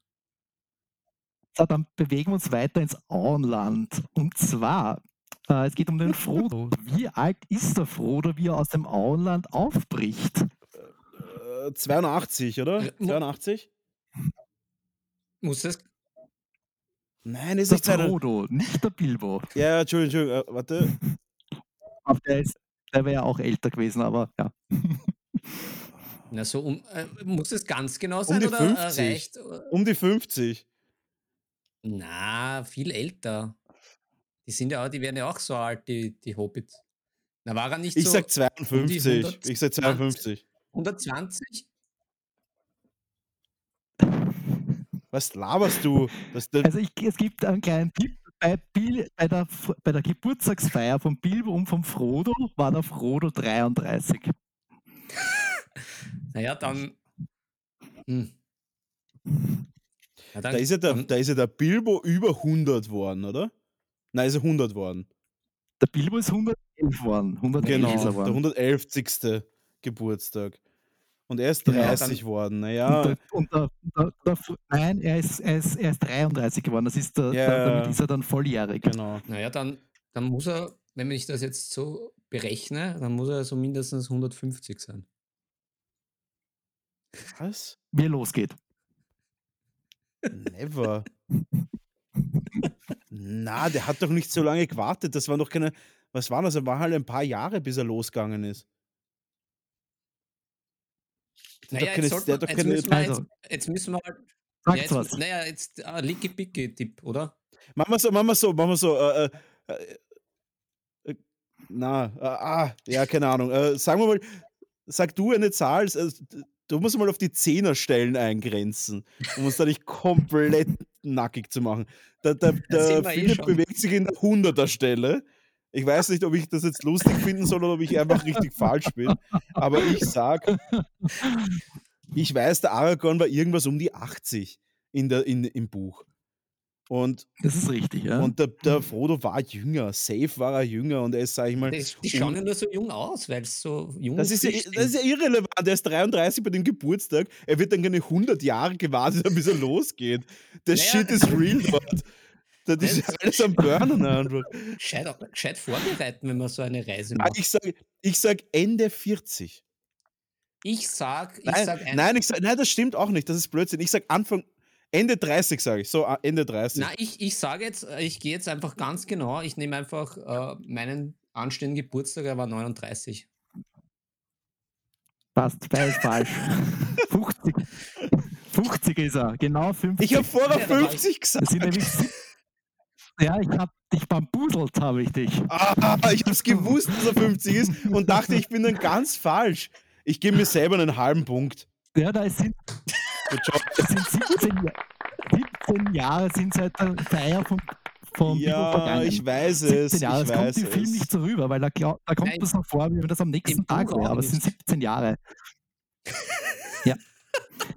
So, dann bewegen wir uns weiter ins Auenland. Und zwar äh, es geht um den Frodo. Wie alt ist der Frodo, wie er aus dem Auenland aufbricht? Äh, 82, oder? Äh, 82? Muss das. Nein, ist nicht der Frodo, nicht der Bilbo. Ja, Entschuldigung, Entschuldigung, äh, warte. Aber der, der wäre ja auch älter gewesen, aber ja. Na, so um, äh, muss es ganz genau sein um die oder 50. reicht? Um die 50. Na, viel älter. Die sind ja auch, die werden ja auch so alt, die, die Hobbits. Na, war er nicht Ich so sag um die 52. 100 Ich sag 52. 120? Was laberst du? Das, das, Also ich, es gibt einen kleinen Tipp. Bei, Bil, bei, der, bei der Geburtstagsfeier von Bilbo und von Frodo war der Frodo 33. Naja, dann. Hm. Na, dann da, ist ja der, dann- da ist ja der Bilbo über 100 worden, oder? Nein, ist er 100 worden. Der Bilbo ist 111 worden. 111 Genau, ist er der worden. 111. Geburtstag. Und er ist Genau, 30 worden. Und Naja, der, und der, der, der, F- nein, er ist, er, ist, er ist 33 geworden. Das ist der, Ja, der, damit ist er dann volljährig. genau. Naja, dann, dann muss er, wenn ich das jetzt so berechne, dann muss er so mindestens 150 sein. Was? Wie er losgeht. Never. [LAUGHS] Na, der hat doch nicht so lange gewartet. Das waren doch keine. Was war das? Er war halt ein paar Jahre, bis er losgegangen ist. Der hat Naja, doch keine, jetzt, doch jetzt, müssen wir, jetzt, Also- jetzt müssen wir halt. Ja, jetzt, was. Naja, jetzt äh, Licky Picky Tipp, oder? Machen wir so, machen wir so, machen wir so. Äh, äh, äh, na, äh, ah, ja, keine Ahnung. Äh, sagen wir mal, sag du eine Zahl. Du musst mal auf die Zehnerstellen eingrenzen, um uns da nicht komplett nackig zu machen. Der, der, der eh Philipp schon. bewegt sich in der Hunderter-Stelle. Ich weiß nicht, ob ich das jetzt lustig finden soll oder ob ich einfach richtig falsch bin. Aber ich sag, ich weiß, der Aragorn war irgendwas um die 80 in der, in, im Buch. Und Das ist richtig, ja. und der, der Frodo war jünger, safe war er jünger und er ist, sag ich mal, Die, die schauen ja nur so jung aus, weil es so jung das ist, ja, das ist ja irrelevant. Er ist 33 bei dem Geburtstag. Er wird dann keine 100 Jahre gewartet, bis er losgeht. Der Naja. Shit ist real [LAUGHS] dort. Das ist ja alles am Burnen einfach. Gescheit, gescheit vorbereiten, wenn man so eine Reise macht. Ich sage ich sag Ende 40. Ich sag, ich Nein, sag ein, nein, ich sag, nein, das stimmt auch nicht. Das ist Blödsinn. Ich sage Anfang, Ende 30, sage ich. So, ah, Ende 30. Na, ich, ich sage jetzt, ich gehe jetzt einfach ganz genau, ich nehme einfach äh, meinen anstehenden Geburtstag, er war 39. Passt, beides falsch. [LAUGHS] 50. 50 ist er, genau 50. Ich habe vorher Ja, da war ich- 50 Das gesagt. sind nämlich ja, ich hab dich bambuselt, habe ich dich. Ah, ich habe es gewusst, dass er 50 ist und dachte, ich bin dann ganz falsch. Ich gebe mir selber einen halben Punkt. Ja, da sind, Good job. es sind 17, Ja- 17 Jahre sind seit der Feier von, Bilbo Ja, vergangen. ich weiß 17 es. Ich das kommt weiß im Film nicht es. so rüber, weil da, glaub, da kommt Nein, das noch vor, wie wenn das am nächsten im Tag wäre, aber es sind nicht. 17 Jahre. [LAUGHS]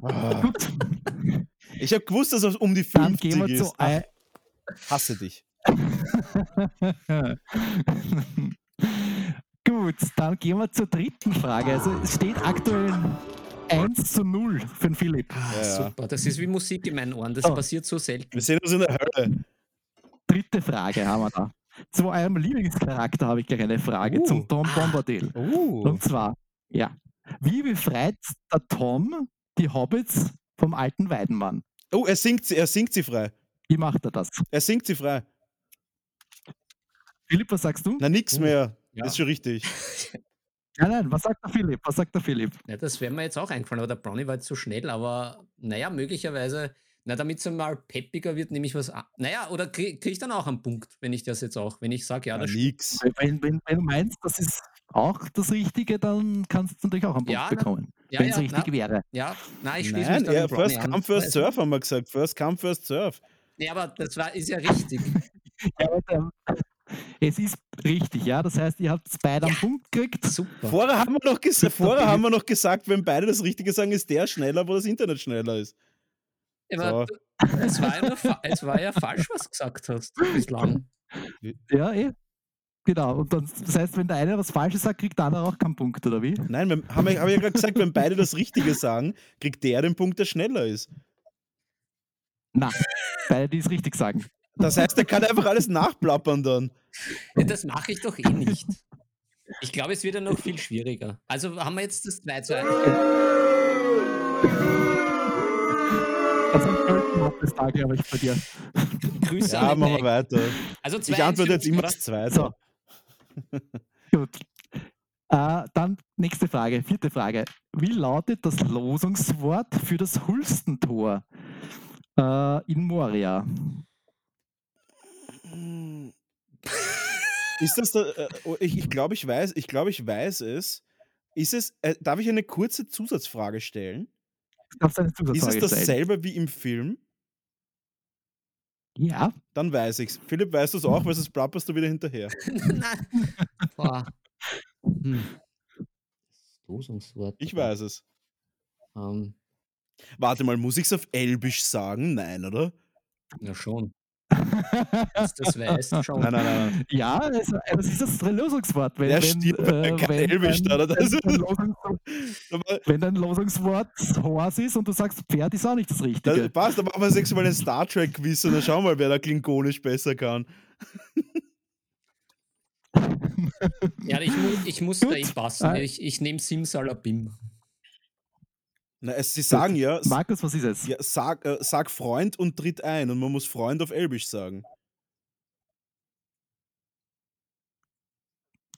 Ah, Gut, Ich habe gewusst, dass es um die dann 50 gehen wir ist. zu ein, Hasse dich. [LAUGHS] Gut, dann gehen wir zur dritten Frage. Also es steht aktuell 1 zu 0 für den Philipp. Ah, super, das ist wie Musik in meinen Ohren, das So. passiert so selten. Wir sehen uns in der Hölle. Dritte Frage haben wir da. Zu eurem Lieblingscharakter habe ich gleich eine Frage, Uh. zum Tom Bombadil. Uh. Und zwar, ja, wie befreit der Tom die Hobbits vom alten Weidenmann? Oh, er singt, sie, er singt sie frei. Wie macht er das? Er singt sie frei. Philipp, was sagst du? Na, nix Oh, mehr. ja. Ist schon richtig. [LAUGHS] Nein, nein, was sagt der Philipp? Was sagt der Philipp? Ja, das wäre mir jetzt auch eingefallen, aber der Brownie war jetzt so schnell, aber naja, möglicherweise, na, damit es mal peppiger wird, nehme ich was an. Naja, oder kriege krieg ich dann auch einen Punkt, wenn ich das jetzt auch, wenn ich sage, ja, Na, das nix. Wenn, wenn, wenn du meinst, das ist auch das Richtige, dann kannst du natürlich auch einen Punkt Ja, na- bekommen. ja, wenn es ja, richtig na, wäre. ja, na, ich schließe Nein, mich da ja, first an. come, first serve, haben wir gesagt. First come, first serve. Ja, aber das war, ist ja richtig. [LAUGHS] Ja, aber der, es ist richtig, ja. Das heißt, ihr habt beide einen Punkt gekriegt. Super. Vorher haben, wir noch ges Super, vorher haben wir noch gesagt, wenn beide das Richtige sagen, ist der schneller, wo das Internet schneller ist. Aber So. es, war ja es war ja falsch, was du gesagt hast bislang. Ja, eh. Genau. Und dann, das heißt, wenn der eine was Falsches sagt, kriegt der andere auch keinen Punkt, oder wie? Nein, wir, haben wir, hab ich ja gerade gesagt, wenn beide das Richtige sagen, kriegt der den Punkt, der schneller ist. Na, beide, die es richtig sagen. Das heißt, er kann einfach alles nachplappern dann. Ja, das mache ich doch eh nicht. Ich glaube, es wird ja noch viel schwieriger. Also haben wir jetzt das 2 zu 1. Das ist ein Köln-Mob da, glaube ich, bei dir. Grüße Ja, an machen wir weiter. Also Ich antworte jetzt immer das Zweite. So. Gut. Äh, dann nächste Frage, vierte Frage. Wie lautet das Losungswort für das Hulstentor äh, in Moria? Ist das da, äh, oh, ich, ich glaube, ich weiß, ich glaube, ich weiß es. Ist es, äh, darf ich eine kurze Zusatzfrage stellen? Du darfst eine Ist es Zusatzfrage stellen. dasselbe wie im Film? Ja. Dann weiß ich's. Philipp, weißt du es auch, weil sonst plapperst du wieder hinterher. [LAUGHS] Nein. Boah. Hm. Losungswort. Ich weiß es. Ähm, Warte mal, muss ich es auf Elbisch sagen? Nein, oder? ja, schon. Das, das weißt schon. Nein, nein, nein. Ja, also, das ist das Lösungswort. Wenn, Ja, wenn, stimmt, weil kein Elbisch dein- da, oder? wenn Das- [LAUGHS] wenn dein Losungswort Horse ist und du sagst Pferd, ist auch nicht das Das Richtige. passt, dann machen wir sechs Mal ein Star Trek-Quiz und dann schauen wir mal, wer da klingonisch besser kann. Ja, ich, mu ich muss Gut. da eh passen. Ah. Ich, ich nehme Simsalabim. Na, es, sie sagen ja, Markus, was ist es? ja sag, äh, sag Freund und tritt ein und man muss Freund auf Elbisch sagen.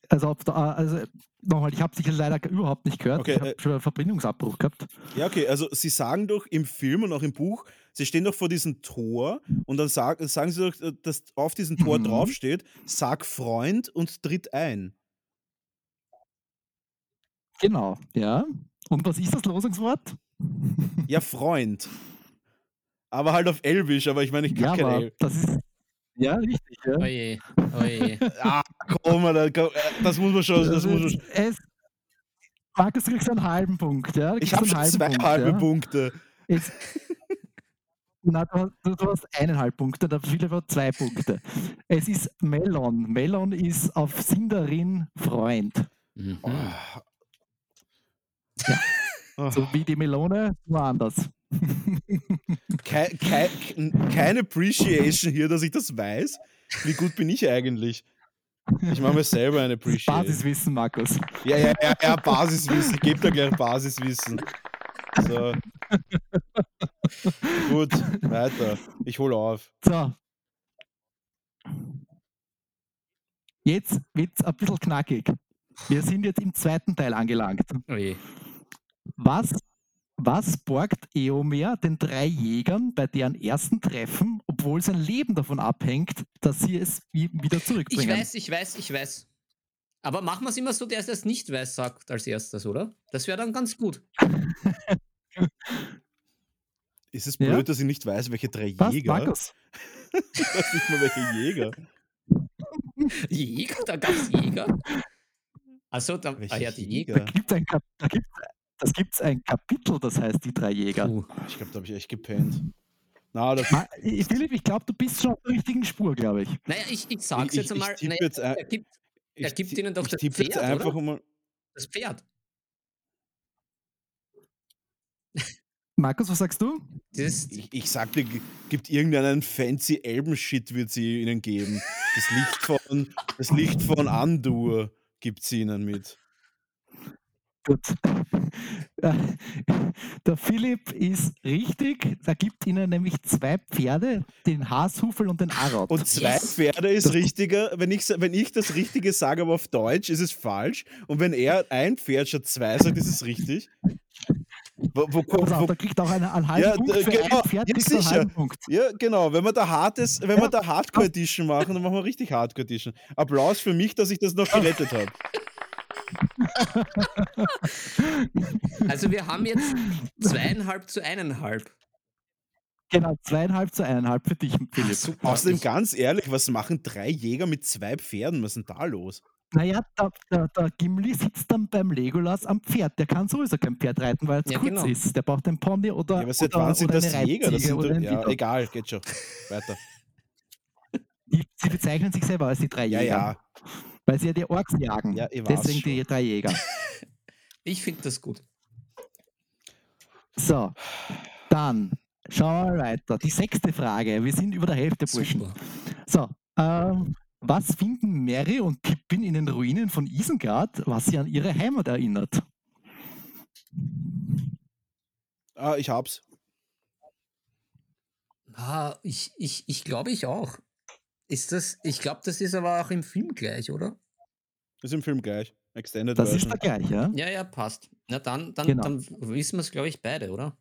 Also, da, also nochmal, ich habe sicher leider überhaupt nicht gehört. Okay, ich habe äh, schon einen Verbindungsabbruch gehabt. Ja, okay, also sie sagen doch im Film und auch im Buch, sie stehen doch vor diesem Tor und dann sag, sagen sie doch, äh, dass auf diesem Tor Mhm. draufsteht, sag Freund und tritt ein. Genau, ja. Und was ist das Losungswort? Ja, Freund. Aber halt auf Elbisch, aber ich meine, ich kann Ja, kein aber das ist. Ja, richtig. Ja. Oje, oje. [LAUGHS] Ah, komm, Alter, komm, äh, das muss man schon, das muss man schon. es, Markus, du kriegst einen halben Punkt. Ja? Du Ich habe einen schon halben zwei Punkt, halbe ja? Punkte. Es, [LAUGHS] na, du, hast- du, du hast eineinhalb Punkte, der Philipp hat zwei Punkte. Es ist Melon. Melon ist auf Sindarin Freund. Mhm. Ah. Ah. So wie die Melone, nur anders. Kei, kei, kein Appreciation hier, dass ich das weiß. Wie gut bin ich eigentlich? Ich mache mir selber eine Appreciation. Basiswissen, Markus. Ja, ja, ja, ja, Basiswissen. Ich gebe da gleich Basiswissen. So. Gut, weiter. Ich hole auf. So. Jetzt wird es ein bisschen knackig. Wir sind jetzt im zweiten Teil angelangt. Oje. Was, was borgt Eomer den drei Jägern bei deren ersten Treffen, obwohl sein Leben davon abhängt, dass sie es wi- wieder Ich zurückbringen? weiß, ich weiß, ich weiß. Aber machen wir es immer so, der es nicht weiß, sagt als erstes, oder? Das wäre dann ganz gut. [LAUGHS] Ist es Ja? blöd, dass ich nicht weiß, welche drei Was, Jäger? Markus? [LAUGHS] Ich weiß nicht mal, welche Jäger. Jäger? Da gab es Jäger? Achso, da, ah ja, die Jäger. Da gibt's ein Kap da gibt's, das gibt ein Kapitel, das heißt die drei Jäger. Puh. Ich glaube, da habe ich echt gepennt. Na, das, Ma- äh, Philipp, ich glaube, du bist schon auf der richtigen Spur, glaube ich. Naja, ich, ich sag's Ich- jetzt ich- ich einmal. tippe naja, jetzt er gibt er ich gibt ti- ihnen doch ich das Pferd, einfach oder? mal. das Pferd. Markus, was sagst du? Das, Ich, ich sagte, g- gibt irgendeinen fancy Elben-Shit wird sie ihnen geben. Das Licht von, das Licht von Andur gibt sie ihnen mit. Gut. [LAUGHS] Der Philipp ist richtig. Da gibt ihnen nämlich zwei Pferde, den Hashufel und den Arad. Und zwei Yes. Pferde ist Das- richtiger. Wenn ich, wenn ich das Richtige sage, aber auf Deutsch, ist es falsch. Und wenn er ein Pferd statt zwei sagt, ist es richtig. Wo, wo, Pass auf, wo, da kriegt auch eine, einen halben Ja, Punkt. Für genau. ein Pferd Ja, sicher. Punkt. ja, genau. Wenn wir da hartes, wenn wir da Hardcore Edition machen, dann machen wir richtig Hardcore Edition. Applaus für mich, dass ich das noch gerettet habe. [LAUGHS] also wir haben jetzt zweieinhalb zu eineinhalb. Genau, zweieinhalb zu eineinhalb für dich, Philipp. super. Außerdem ganz ehrlich, was machen drei Jäger mit zwei Pferden? Was ist denn da los? Naja, der, der, der Gimli sitzt dann beim Legolas am Pferd. Der kann sowieso kein Pferd reiten, weil es Ja, kurz genau. ist. Der braucht einen Pony oder, Ja, aber seit oder, wann sind oder das eine Jäger? Das sind oder ja, egal, geht schon. Weiter. Die, sie bezeichnen sich selber als die drei Ja, Jäger. ja. Weil sie ja die Orks jagen. Ja, ich weiß Deswegen die drei Jäger. [LAUGHS] Ich finde das gut. So, dann schauen wir weiter. Die sechste Frage. Wir sind über der Hälfte, Burschen. Super. So, ähm, was finden Mary und Pippin in den Ruinen von Isengard, was sie an ihre Heimat erinnert? Ah, ich hab's. Ah, ich, ich, ich glaube ich auch. Ist das, ich glaube, das ist aber auch im Film gleich, oder? Ist im Film gleich. Extended Das ist Version. der gleich, ja? Ja, ja, passt. Na dann, dann, Genau. dann wissen wir es, glaube ich, beide, oder?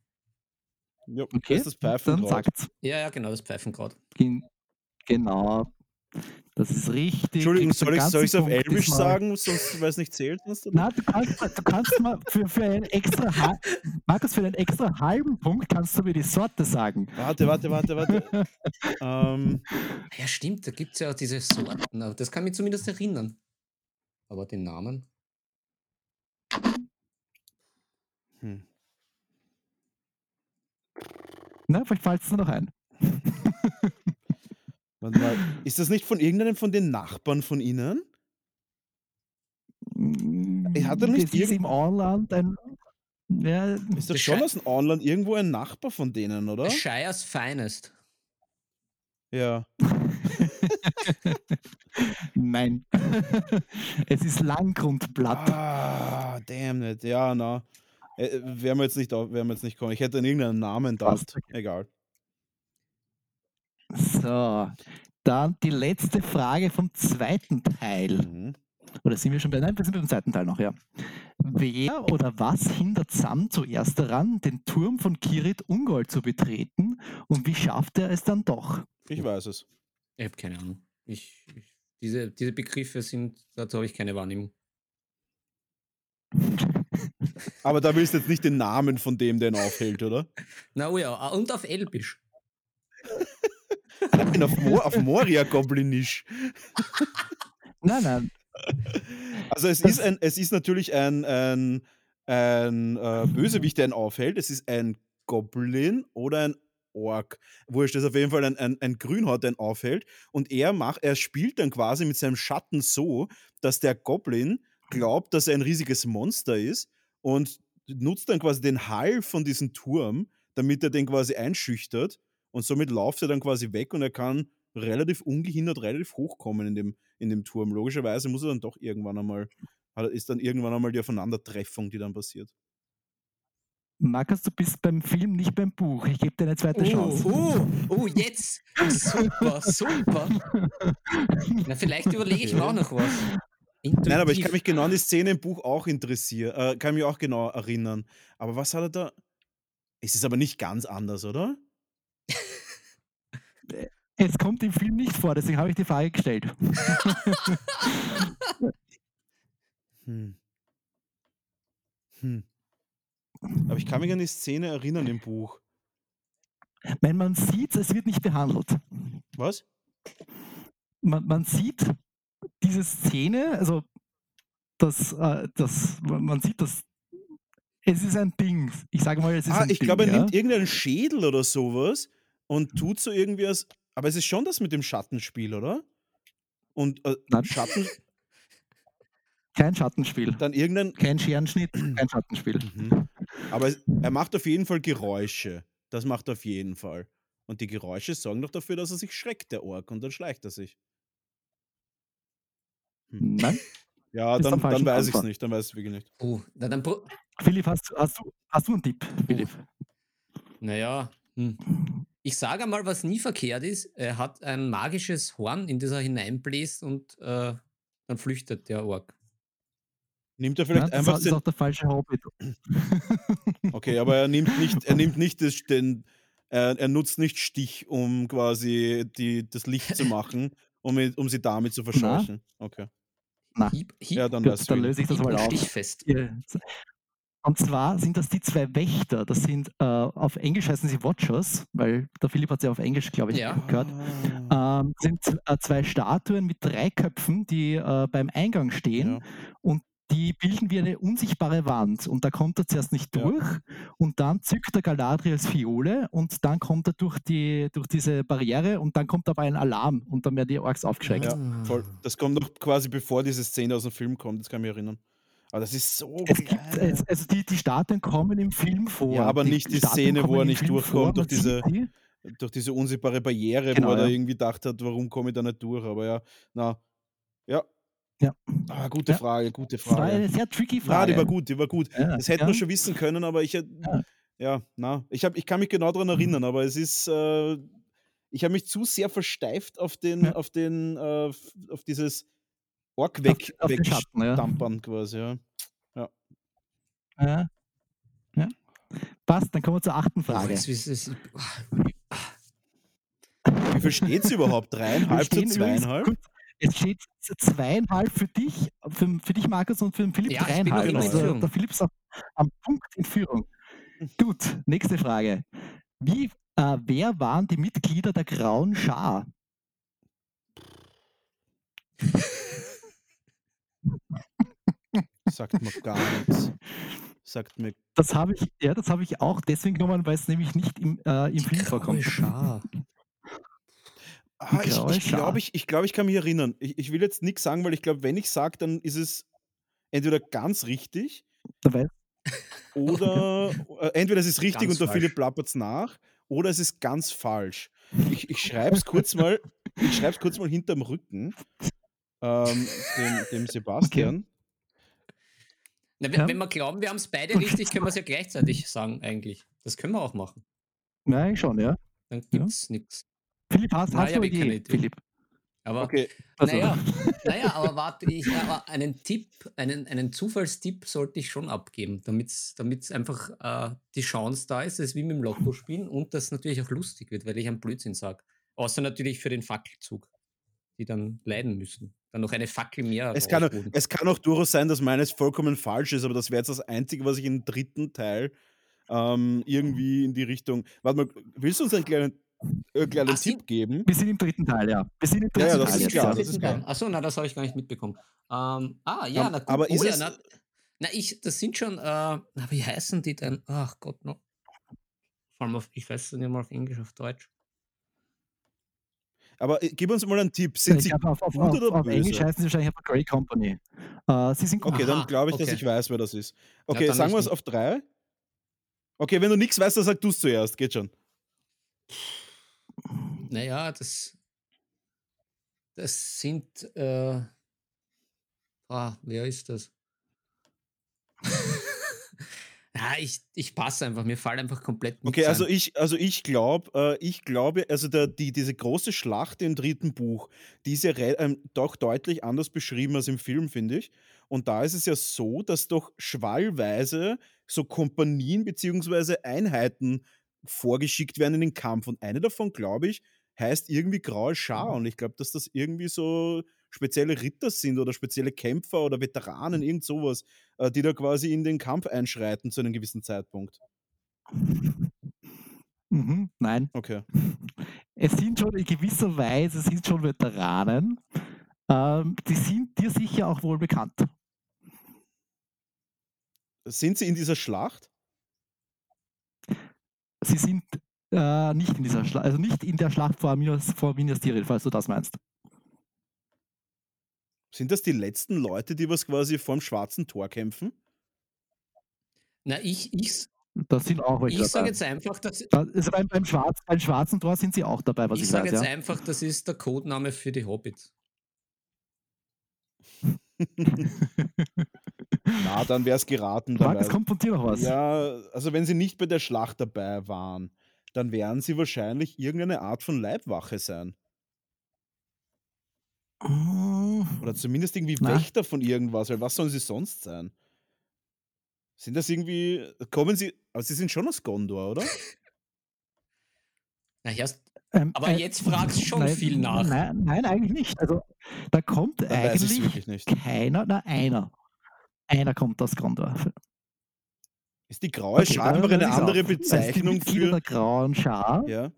Ja, Okay, das ist das dann Pfeifenkraut. sagt's. Ja, ja, genau, das Pfeifenkraut. Gen genau. Das ist richtig. Entschuldigung, soll ich es auf Elbisch sagen, sonst, weil es nicht zählt? Sonst? Na, du kannst, du kannst mal für, für einen extra Markus, für einen extra halben Punkt kannst du mir die Sorte sagen. Warte, warte, warte, warte. [LAUGHS] ähm, Ja, stimmt, da gibt es ja auch diese Sorten. aber Das kann mich zumindest erinnern. Aber den Namen? hm. Na, vielleicht fällt es dir noch ein. [LAUGHS] Warte mal. Ist das nicht von irgendeinem von den Nachbarn von Ihnen? Hat er nicht das ist im Auenland ein. Ja, Ist Das schon aus dem Auenland irgendwo ein Nachbar von denen, oder? Shires Finest. Ja. [LAUGHS] nein. es ist Langgrundblatt. Ah, damn it. Ja, na. Äh, Wären wir jetzt nicht, auf- wären wir jetzt nicht kommen. Ich hätte irgendeinen Namen gedacht. Egal. So, dann die letzte Frage vom zweiten Teil. Mhm. Oder sind wir schon bei? Nein, wir sind beim zweiten Teil noch, ja. Wer oder was hindert Sam zuerst daran, den Turm von Kirit Ungol zu betreten und wie schafft er es dann doch? Ich weiß es. Ich habe keine Ahnung. Ich, ich, diese, diese Begriffe sind, dazu habe ich keine Wahrnehmung. [LAUGHS] Aber da willst du jetzt nicht den Namen von dem, der ihn aufhält, oder? Na oh ja, und auf Elbisch. [LAUGHS] Nein, auf, Mo auf Moria-Goblinisch. Nein, nein, Also es Das- ist, ein, es ist natürlich ein, ein, ein äh, Bösewicht, der ihn aufhält. Es ist ein Goblin oder ein Ork. Wurscht, das ist auf jeden Fall ein, ein, ein Grünhaut, der ihn aufhält. Und er, macht, er spielt dann quasi mit seinem Schatten so, dass der Goblin glaubt, dass er ein riesiges Monster ist und nutzt dann quasi den Hall von diesem Turm, damit er den quasi einschüchtert. Und somit läuft er dann quasi weg und er kann relativ ungehindert, relativ hochkommen in dem, in dem Turm. Logischerweise muss er dann doch irgendwann einmal, ist dann irgendwann einmal die Aufeinandertreffung, die dann passiert. Markus, du bist beim Film, nicht beim Buch. Ich gebe dir eine zweite Oh, Chance. oh, oh, jetzt. Super, super. Na, vielleicht überlege ich mir auch noch was. Nein, aber ich kann Intuitiv. mich genau an die Szene im Buch auch interessieren, äh, kann mich auch genau erinnern. Aber was hat er da? Es ist aber nicht ganz anders, oder? Es kommt im Film nicht vor, deswegen habe ich die Frage gestellt. [LAUGHS] Hm. Hm. Aber ich kann mich an die Szene erinnern im Buch. Wenn man sieht, es wird nicht behandelt. Was? Man, man sieht diese Szene, also das, äh, das, man sieht das, es ist ein Ding. Ich sage mal, es ist Ah, ein ich Ding. glaube, er ja? nimmt irgendeinen Schädel oder sowas und tut so irgendwie als. Aber es ist schon das mit dem Schattenspiel, oder? Und äh, Nein. Schatten, [LAUGHS] Kein Schattenspiel. dann irgendein. Kein Scherenschnitt, [CLEARS THROAT] kein Schattenspiel. Mhm. Aber es, er macht auf jeden Fall Geräusche. Das macht er auf jeden Fall. Und die Geräusche sorgen doch dafür, dass er sich schreckt, der Ork, und dann schleicht er sich. Nein? Ja, dann, dann weiß ich es nicht, dann weiß ich es wirklich nicht. Oh, na dann. Philipp, hast, hast, du, hast du einen Tipp, Philipp? Naja, hm. Ich sage einmal, was nie verkehrt ist. Er hat ein magisches Horn, in das er hineinbläst und äh, dann flüchtet der Ork. Nimmt er Ja, vielleicht das einfach ist den, auch der falsche Hobbit. [LAUGHS] [LAUGHS] Okay, aber er nimmt nicht, er nimmt nicht das, den, er, er nutzt nicht Stich, um quasi die, das Licht zu machen, um, um sie damit zu verscheuchen. Okay. Na, Hieb, hieb, Ja, dann Gut, weiß ich dann löse ich das mal auf. stichfest. Hier. Und zwar sind das die zwei Wächter. Das sind, äh, auf Englisch heißen sie Watchers, weil der Philipp hat sie auf Englisch, glaube ich, Ja. gehört. Ähm, sind äh, zwei Statuen mit drei Köpfen, die äh, beim Eingang stehen ja. und die bilden wie eine unsichtbare Wand. Und da kommt er zuerst nicht Ja. durch und dann zückt der Galadriels Fiole und dann kommt er durch, die, durch diese Barriere und dann kommt aber ein Alarm und dann werden die Orks aufgeschreckt. Ja, voll. Das kommt noch quasi bevor diese Szene aus dem Film kommt, das kann ich mich erinnern. Aber das ist so Es gibt, geil. es, also die, die Statuen kommen im Film vor. Ja, aber nicht die Statuen Szene, wo er nicht Film durchkommt durch man sieht diese- die. durch diese unsichtbare Barriere, Genau, wo er da ja. irgendwie gedacht hat, warum komme ich da nicht durch? Aber ja, na, ja. Ja. Ah, gute Ja. Frage, gute Das war Frage. eine sehr tricky Na, Frage. die war gut, die war gut. Ja, Das hätten wir schon wissen können, aber ich hätte. Ja. Na, ich, hab, ich kann mich genau daran Mhm. erinnern, aber es ist. Äh, ich habe mich zu sehr versteift auf den, auf den, äh, auf dieses Auf- weg, auf Schatten, ja. wegstampern quasi, ja. Ja. ja. Passt, dann kommen wir zur achten Oh, Frage. es ist- ist- Wie viel steht es überhaupt? [LAUGHS] Dreieinhalb zu übrigens zweieinhalb? Es steht zweieinhalb für dich, für, für dich, Markus, und für den Philipp Ja, ich bin dreieinhalb. Also, der Philipp ist auf, am Punkt in Führung. Gut, nächste Frage. Wie, äh, wer waren die Mitglieder der Grauen Schar? [LAUGHS] Sagt mir gar nichts. Sagt mir. Das habe ich, ja, das habe ich auch deswegen genommen, weil es nämlich nicht im, äh, im Film vorkommt. Schar. Ah, ich graue ich glaube, ich, ich, glaub, ich kann mich erinnern. Ich, ich will jetzt nichts sagen, weil ich glaube, wenn ich sage, dann ist es entweder ganz richtig oder [LAUGHS] äh, entweder es ist richtig Ganz und der falsch. Philipp plappert es nach oder es ist ganz falsch. Ich, ich [LAUGHS] schreibe es kurz mal, ich schreib's kurz mal hinterm Rücken ähm, dem, [LAUGHS] dem Sebastian. Na, wenn, Ja. wenn wir glauben, wir haben es beide richtig, können wir es ja gleichzeitig sagen, eigentlich. Das können wir auch machen. Nein, schon, ja. Dann gibt es nichts. Philipp, hast, Nein, hast du eine Idee. Philipp? Aber Okay, Also, naja, [LAUGHS] naja, aber warte, ich, aber einen Tipp, einen, einen Zufallstipp sollte ich schon abgeben, damit es einfach äh, die Chance da ist, es ist wie mit dem Lotto spielen und das natürlich auch lustig wird, weil ich einen Blödsinn sage. Außer natürlich für den Fackelzug, die dann leiden müssen. Dann noch eine Fackel mehr. es kann, rausholen. es kann auch durchaus sein, dass meines vollkommen falsch ist, aber das wäre jetzt das Einzige, was ich im dritten Teil ähm, irgendwie in die Richtung. Warte mal, willst du uns einen kleinen, äh, kleinen Ach, Tipp geben? wir sind im dritten Teil, ja. Wir sind im Ja, dritten ja, das Teil ist klar, ja. das ist klar. Achso, na, das habe ich gar nicht mitbekommen. Ähm, ah, ja, na gut. aber ist oh, ja, es- na, na, ich, das sind schon, äh, na, wie heißen die denn? Ach Gott, no. Vor allem auf, ich weiß es nicht mal auf Englisch, auf Deutsch. Aber äh, gib uns mal einen Tipp. Sind Ich sie auf, auf, gut auf, oder auf Englisch böse? heißen sie wahrscheinlich einfach Grey Company. Äh, sie sind gut. Okay, dann glaube ich, dass okay. ich weiß, wer das ist. Okay, dann sagen wir es auf drei. Okay, wenn du nichts weißt, dann sag du es zuerst. Geht schon. Naja, das, das sind, äh, ah, wer ist das? [LAUGHS] ja, ich, ich passe einfach, mir fällt einfach komplett nichts Okay, also ein. ich, also ich glaube, äh, ich glaube, also der, die, diese große Schlacht im dritten Buch, die ist ja ähm, doch deutlich anders beschrieben als im Film, finde ich. Und da ist es ja so, dass doch schwallweise so Kompanien beziehungsweise Einheiten vorgeschickt werden in den Kampf. Und eine davon, glaube ich, heißt irgendwie Graue Schar. Und ich glaube, dass das irgendwie so spezielle Ritter sind oder spezielle Kämpfer oder Veteranen, irgend sowas, äh, die da quasi in den Kampf einschreiten zu einem gewissen Zeitpunkt. Mhm, nein. Okay. Es sind schon in gewisser Weise es sind schon Veteranen. Ähm, die sind dir sicher auch wohl bekannt. Sind sie in dieser Schlacht? Sie sind äh, nicht in dieser Schlacht, also nicht in der Schlacht vor Minas, vor Minas Tirith, falls du das meinst. Sind das die letzten Leute, die was quasi vorm schwarzen Tor kämpfen? Na, ich, ich, Da sind auch welche ich sage jetzt einfach, dass, Da- Also beim, beim, Schwarz, beim schwarzen Tor sind sie auch dabei, was ich ich, sage jetzt Ja. einfach, das ist der Codename für die Hobbits. Na, dann wäre es geraten Markus, dabei. kommt von dir noch was? Ja, also wenn sie nicht bei der Schlacht dabei waren, dann werden sie wahrscheinlich irgendeine Art von Leibwache sein. Mm, Oder zumindest irgendwie Na. Wächter von irgendwas, weil was sollen sie sonst sein? Sind das irgendwie. Kommen sie. Aber sie sind schon aus Gondor, oder? Na, erst, ähm, Aber äh, jetzt fragst schon nein, viel nach. Nein, nein, eigentlich nicht. Also da kommt Dann eigentlich wirklich nicht. keiner, na einer. Einer kommt aus Gondor. Ist die graue Okay, Schar einfach eine andere. Also die Bezeichnung für. der grauen Schar, Ja.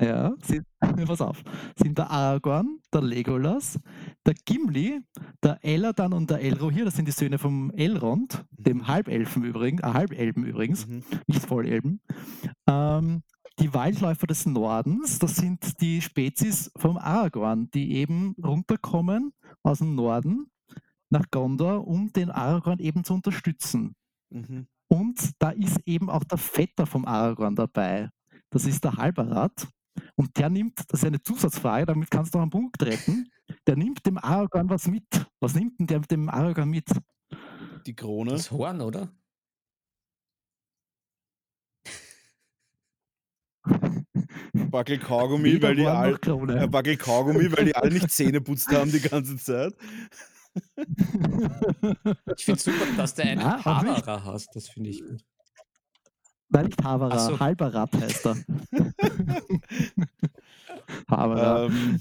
Ja, sind, [LAUGHS] pass auf, sind der Aragorn, der Legolas, der Gimli, der Eladan und der Elrohir, das sind die Söhne vom Elrond, dem Halbelfen übrigens, äh, Halbelben übrigens, Mhm. nicht Vollelben. Ähm, die Waldläufer des Nordens, das sind die Spezies vom Aragorn, die eben runterkommen aus dem Norden nach Gondor, um den Aragorn eben zu unterstützen. Mhm. Und da ist eben auch der Vetter vom Aragorn dabei. Das ist der Halberat. Und der nimmt, das ist eine Zusatzfrage, damit kannst du noch einen Punkt retten. Der nimmt dem Aragorn was mit. Was nimmt denn der dem Aragorn mit? Die Krone. Das Horn, oder? [LAUGHS] Backel Kaugummi, Weder weil die all, äh, Backel Kaugummi, weil die alle nicht Zähne putzt haben die ganze Zeit. Ich finde super, dass du einen. Haberer hast. Das finde ich gut. Nein, nicht Havara, Ach so. Halberat heißt er. [LAUGHS] Aber Ähm,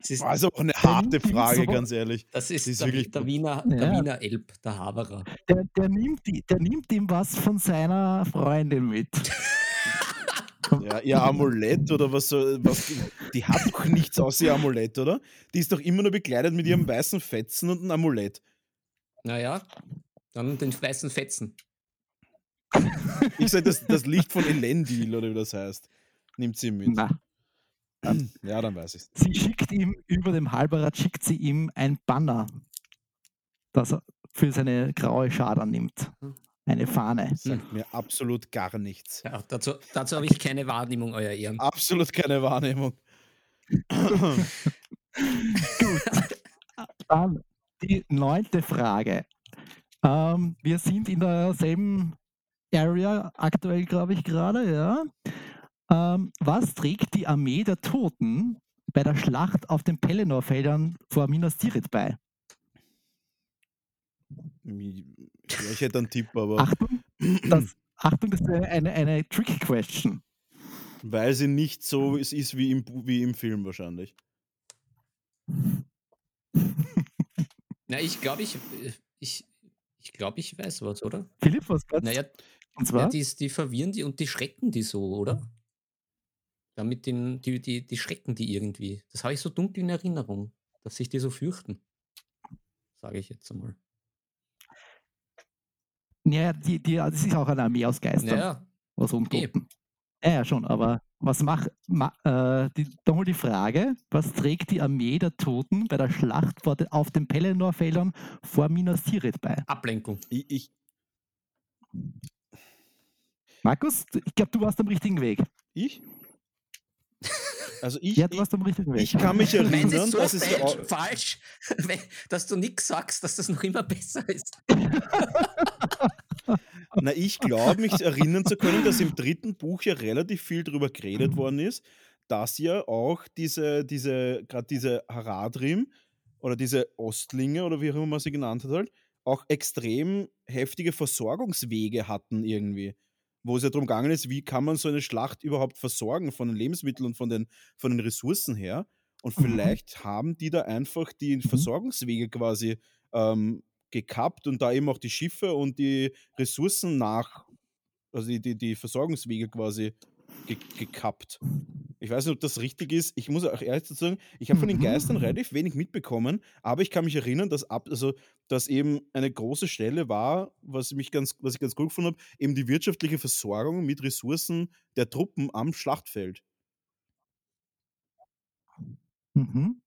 ist, war also auch eine harte Frage, so- ganz ehrlich. das ist, das ist der, wirklich der. Wiener, der Ja. Wiener Elb, der Haberer. der, der, nimmt, der nimmt ihm was von seiner Freundin mit. [LAUGHS] Ja, ihr Amulett oder was so, was, die hat doch nichts außer ihr Amulett, oder? Die ist doch immer nur bekleidet mit ihrem weißen Fetzen und einem Amulett. Naja, dann den weißen Fetzen. [LAUGHS] Ich sag, das, das Licht von Elendil, oder wie das heißt, nimmt sie mit. Na, Ja, dann weiß ich's. sie schickt ihm über dem Halberrad schickt sie ihm ein Banner, das er für seine graue Schar nimmt. Eine Fahne. Sagt mir absolut gar nichts. Ja, dazu dazu habe ich keine Wahrnehmung, euer Ehren. Absolut keine Wahrnehmung. [LAUGHS] Dann die neunte Frage. Ähm, wir sind in derselben Area aktuell, glaube ich, gerade, ja. Ähm, was trägt die Armee der Toten bei der Schlacht auf den Pelennor-Feldern vor Minas Tirith bei? Ja, ich hätte einen Tipp, aber Achtung, das, Achtung, das ist eine, eine, eine Trick-Question. weil sie nicht so es ist wie im, wie im Film wahrscheinlich. Na, ich glaube, ich, ich, ich glaube, ich weiß was, oder? Philipp, was gab's? Naja, Und ja, zwar? die, die verwirren die und die schrecken die so, oder? Damit den, die, die, die schrecken die irgendwie. Das habe ich so dunkel in Erinnerung, dass sich die so fürchten. Sage ich jetzt einmal. Ja, die, die, das ist auch eine Armee aus Geistern, Naja, aus Untoten. Ja, ja, schon, aber was macht, ma, äh, die, nochmal die Frage, was trägt die Armee der Toten bei der Schlacht vor de, auf den Pelennor-Feldern vor Minas Tirith bei? Ablenkung. Ich, ich, Markus, ich glaube, du warst am richtigen Weg. ich? Also ich, Ja, du ich, warst am richtigen Weg. ich kann mich Wenn es erinnern, so dass es ja falsch, falsch [LAUGHS] dass du nichts sagst, dass das noch immer besser ist. Na, ich glaube, mich erinnern zu können, dass im dritten Buch ja relativ viel darüber geredet worden ist, dass ja auch diese, diese, gerade diese Haradrim oder diese Ostlinge oder wie auch immer man sie genannt hat, halt, auch extrem heftige Versorgungswege hatten irgendwie. Wo es ja darum gegangen ist, wie kann man so eine Schlacht überhaupt versorgen von den Lebensmitteln und von den, von den Ressourcen her. Und Mhm. vielleicht haben die da einfach die Versorgungswege quasi ähm, gekappt und da eben auch die Schiffe und die Ressourcen nach, also die, die, die Versorgungswege quasi ge gekappt. Ich weiß nicht, ob das richtig ist. Ich muss auch ehrlich dazu sagen, ich habe von den Mhm. Geistern relativ wenig mitbekommen, aber ich kann mich erinnern, dass ab, also dass eben eine große Stelle war, was mich ganz, was ich ganz cool gefunden habe, eben die wirtschaftliche Versorgung mit Ressourcen der Truppen am Schlachtfeld. Mhm.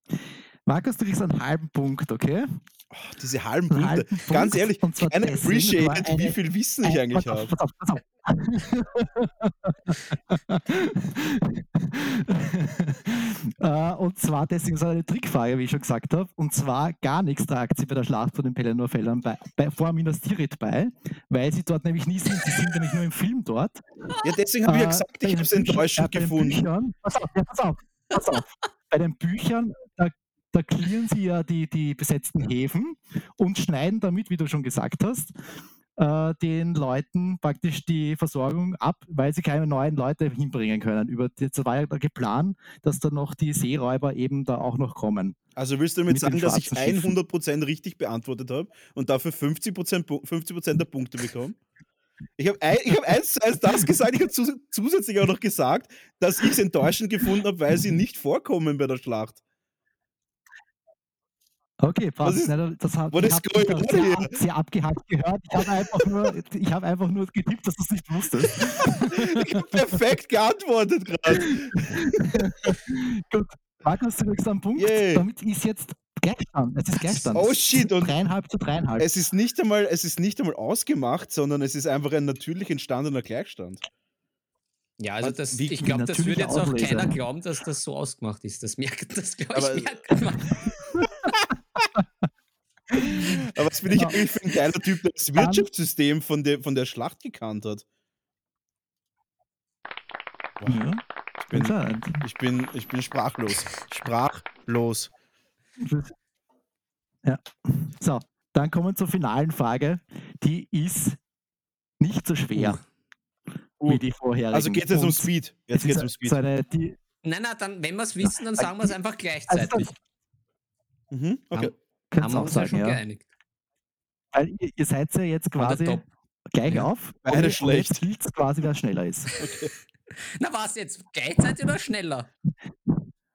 Markus, du kriegst einen halben Punkt, okay? Oh, diese halben Punkte. halben Ganz Punkt, ehrlich, keiner deswegen, weil appreciated, wie viel Wissen ich Ein- eigentlich habe. Pass auf, pass auf. äh, [LAUGHS] und zwar deswegen ist es eine Trickfrage, wie ich schon gesagt habe. Und zwar gar nichts tragt sie bei der Schlacht von den Pelennor-Feldern bei, bei, vor Minas Tirith bei, weil sie dort nämlich nie sind. Sie sind nämlich nur im Film dort. Ja, deswegen habe ich ja Äh, gesagt, ich habe es enttäuschend gefunden. Pass auf, ja, pass auf, pass auf. Bei den Büchern, da, da clearen sie ja die, die besetzten Häfen und schneiden damit, wie du schon gesagt hast, äh, den Leuten praktisch die Versorgung ab, weil sie keine neuen Leute hinbringen können. Über, das war ja geplant, dass dann noch die Seeräuber eben da auch noch kommen. Also willst du damit sagen, dass ich schwarzen Schiffen. 100% richtig beantwortet habe und dafür 50%, Pu- 50 der Punkte bekomme? Ich habe ein, ich hab eins zu eins das gesagt, ich habe zus zusätzlich auch noch gesagt, dass ich es enttäuschend gefunden habe, weil sie nicht vorkommen bei der Schlacht. Okay, passt. ist- Nein, das hat, what ich habe da sehr, ab- sehr abgehackt gehört. Ich habe einfach, nur, ich hab einfach nur getippt, dass du es nicht wusstest. [LAUGHS] Ich habe perfekt geantwortet gerade. [LAUGHS] Gut, Markus, du kriegst einen Punkt. Yay. Damit ist jetzt Gleichstand. Es ist Gleichstand. Oh shit, und Dreieinhalb zu dreieinhalb. es ist, nicht einmal, es ist nicht einmal ausgemacht, sondern es ist einfach ein natürlich entstandener Gleichstand. Ja, also das, wie- ich glaube, das würde jetzt auch keiner glauben, dass das so ausgemacht ist. Das merkt [LAUGHS] das, glaube ich, merkt man. Aber was bin ich Ja. eigentlich für ein geiler Typ, der das Wirtschaftssystem von der, von der Schlacht gekannt hat? Boah, Ja, ich, bin, ich, bin, ich bin sprachlos. Sprachlos. [LAUGHS] Ja. So, dann kommen wir zur finalen Frage. Die ist nicht so schwer Uh. wie die vorherige. Also geht es jetzt um Speed. Jetzt geht es um Speed. So eine, die, Nein, nein, dann, wenn wir es wissen, dann sagen wir es [LAUGHS] einfach gleichzeitig. Also mhm, okay. Haben, haben wir uns sagen, ja schon ja. geeinigt. Weil ihr, ihr, seid ja jetzt quasi gleich ja. auf. Beide schlecht. Jetzt gilt quasi, wer schneller ist. Okay. [LAUGHS] Na, was jetzt? Gleichzeitig oder schneller?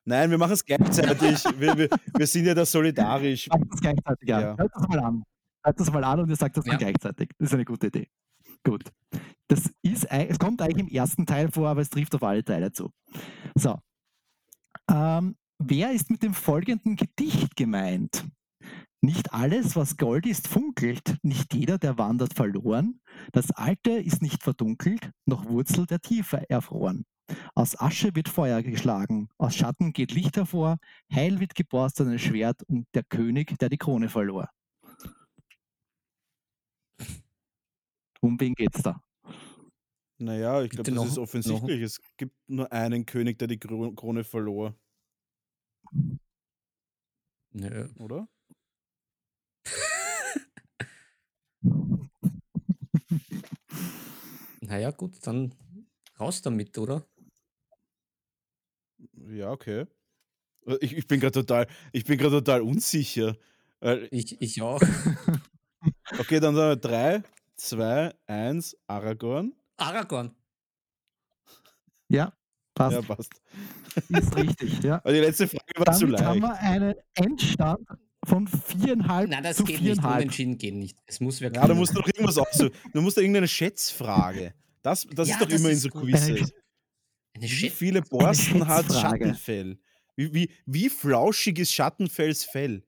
Nein, wir machen es gleichzeitig. [LAUGHS] wir, wir, wir, sind ja da solidarisch. Macht das gleichzeitig, ja. ja. Hört das mal an. Hört das mal an und ihr sagt das ja. dann gleichzeitig. Das ist eine gute Idee. Gut. Das ist, es kommt eigentlich im ersten Teil vor, aber es trifft auf alle Teile zu. So. Ähm, wer ist mit dem folgenden Gedicht gemeint? Nicht alles, was Gold ist, funkelt, nicht jeder, der wandert, verloren. Das Alte ist nicht verdunkelt, noch Wurzel der Tiefe erfroren. Aus Asche wird Feuer geschlagen, aus Schatten geht Licht hervor, heil wird geborstenes Schwert und der König, der die Krone verlor. Um wen geht's da? Naja, ich glaube, das noch, ist offensichtlich. Noch? Es gibt nur einen König, der die Krone verlor. Nö. Oder? Naja, gut, dann raus damit, oder? Ja, okay. Äh, ich, ich bin gerade total, ich bin gerade total unsicher. Ich, ich auch. [LAUGHS] okay, dann sagen wir 3, 2, 1, Aragorn. Aragorn. Ja, passt. Ja, passt. Ist richtig, ja. Aber [LAUGHS] die letzte Frage war Damit zu leicht. haben wir einen Endstand von viereinhalb Nein, das zu geht viereinhalb. nicht. Unentschieden geht nicht. Es muss wirklich. Ja, du musst doch irgendwas aussuchen. Du musst da irgendeine Schätzfrage. Das, das ja, ist doch das immer ist in so Quizzes. Wie viele Borsten hat Schattenfell? Wie, wie, wie flauschig ist Schattenfells Fell?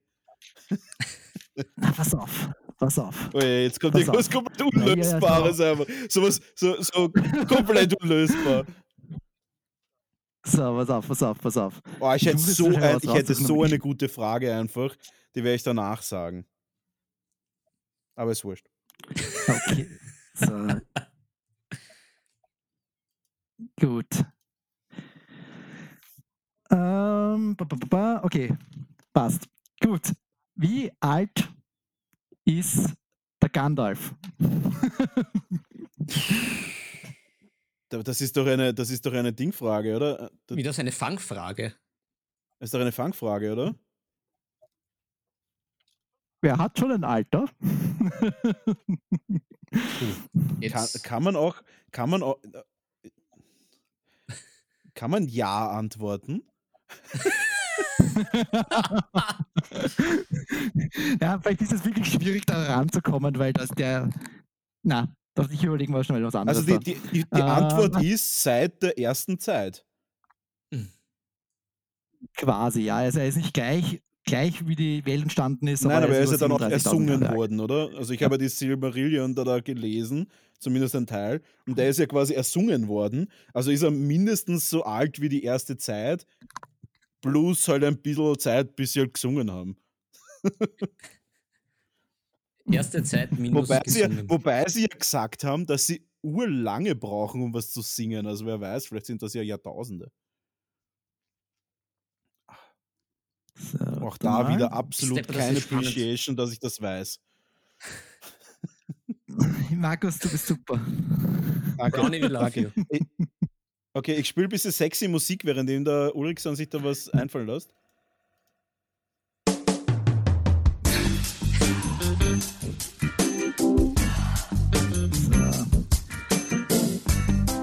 Na, pass auf. Pass auf. Oh ja, jetzt kommt pass irgendwas auf. komplett Unlösbares ja, ja, einfach. So was, so, so komplett unlösbar. So, pass auf, pass auf, pass auf. Oh, ich, hätte so, ein, ich hätte so eine gute Frage einfach. Die werde ich danach sagen. Aber ist wurscht. [LAUGHS] Okay. So. Gut. Ähm, okay, passt. Gut. Wie alt ist der Gandalf? [LAUGHS] das ist doch eine, das ist doch eine Dingfrage, oder? Wie das eine Fangfrage? Das ist doch eine Fangfrage, oder? Wer hat schon ein Alter? kann, kann, man auch, kann man auch, kann man Ja antworten? ja, vielleicht ist es wirklich schwierig, da ranzukommen, weil das der. Na, darf ich überlegen, was schnell was anderes. Also die, die, die, die Antwort äh, ist seit der ersten Zeit. Quasi, ja. Also er ist nicht gleich, gleich wie die Welt entstanden ist. Nein, aber er ist ja dann auch ersungen worden, oder? Also ich ja. habe ja die Silmarillion da, da gelesen, zumindest ein Teil, und der ist ja quasi ersungen worden. Also ist er mindestens so alt wie die erste Zeit, plus halt ein bisschen Zeit, bis sie halt gesungen haben. [LAUGHS] Erste Zeit minus wobei sie, wobei sie ja gesagt haben, dass sie urlange brauchen, um was zu singen. Also wer weiß, vielleicht sind das ja Jahrtausende. So, Auch da mal. wieder absolut Step, keine Appreciation, dass ich das weiß. [LAUGHS] Markus, du bist super. Danke. Okay. okay, ich spiele ein bisschen sexy Musik, währenddem der Ulrichson sich da was einfallen lässt.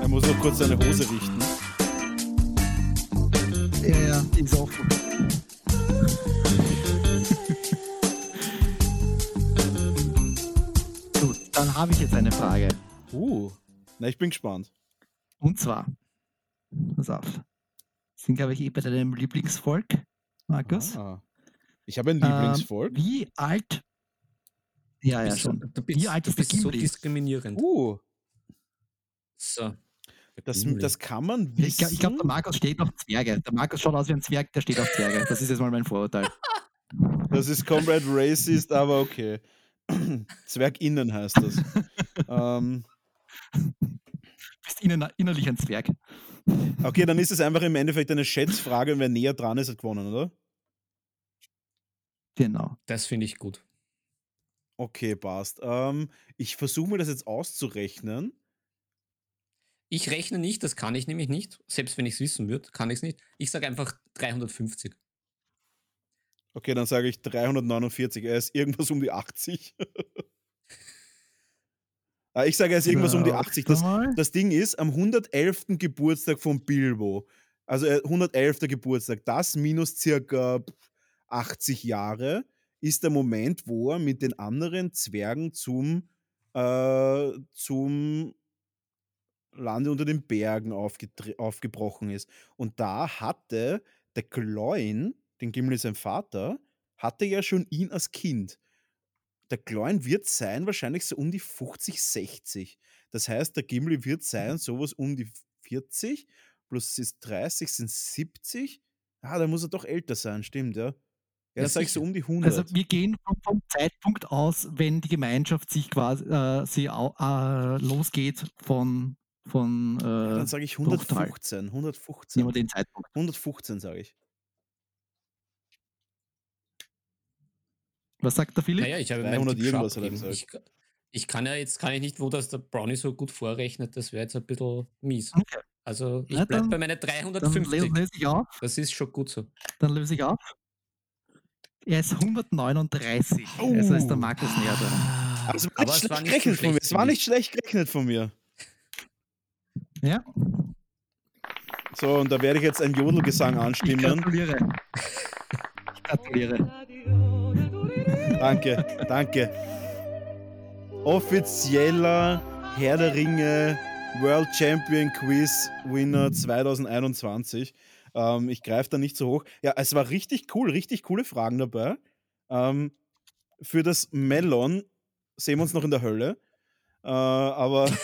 Er muss noch kurz seine Hose richten. Ja, ja, die ist offen. Habe ich jetzt eine Frage. Uh, na, ich bin gespannt. Und zwar, pass auf, sind, glaube ich, eh bei deinem Lieblingsvolk, Markus. Ah, ich habe ein Lieblingsvolk. Ähm, wie alt? Ja, ja, schon. Du bist, wie alt ist du bist so diskriminierend. Uh. So. Das, das kann man wissen. Ich, glaube, der Markus steht auf Zwerge. Der Markus schaut aus wie ein Zwerg, der steht auf Zwerge. Das ist jetzt mal mein Vorurteil. Das ist komplett racist, aber okay. [CLEARS THROAT] Zwerginnen heißt das. ähm, bist innen, innerlich ein Zwerg. Okay, dann ist es einfach im Endeffekt eine Schätzfrage und wer näher dran ist, hat gewonnen, oder? Genau. Das finde ich gut. Okay, passt. Ähm, ich versuche mir das jetzt auszurechnen. Ich rechne nicht, das kann ich nämlich nicht. Selbst wenn ich es wissen würde, kann ich es nicht. Ich sage einfach 350. Okay, dann sage ich 349. Er ist irgendwas um die 80. [LAUGHS] Ah, ich sage, er ist irgendwas um die 80. Das, das Ding ist, am 111. Geburtstag von Bilbo, also 111. Geburtstag, das minus circa 80 Jahre, ist der Moment, wo er mit den anderen Zwergen zum, äh, zum Lande unter den Bergen aufgebrochen ist. Und da hatte der Gloin, den Gimli sein Vater, hatte ja schon ihn als Kind. Der Gloin wird sein wahrscheinlich so um die 50, 60. Das heißt, der Gimli wird sein sowas um die 40, plus ist 30, sind 70. Ah, da muss er doch älter sein, stimmt, ja. Ja, das sage ich so um die 100. Also wir gehen vom, Zeitpunkt aus, wenn die Gemeinschaft sich quasi äh, sie, äh, losgeht von von äh, Dann sage ich 115. 115. Nehmen wir den Zeitpunkt. 115 sage ich. Was sagt der Philipp? Naja, ich habe 300 irgendwas hat er gesagt. Ich, ich, kann ja jetzt kann ich nicht, wo das der Brownie so gut vorrechnet, das wäre jetzt ein bisschen mies. Okay. Also ich ja, bleibe bei meinen 350. Dann löse ich auf. Das ist schon gut so. Dann löse ich auf. Er ist 139. Oh. Also ist der Markus näher dran. Also, Aber es war nicht gerechnet von mir. Es war nicht schlecht gerechnet von mir. Ja. So, und da werde ich jetzt einen Jodelgesang anstimmen. Ich gratuliere. Ich gratuliere. Danke, danke. Offizieller Herr der Ringe World Champion Quiz Winner 2021. Ähm, ich greife da nicht so hoch. Ja, es war richtig cool, richtig coole Fragen dabei. Ähm, für das Melon sehen wir uns noch in der Hölle. Äh, aber [LAUGHS]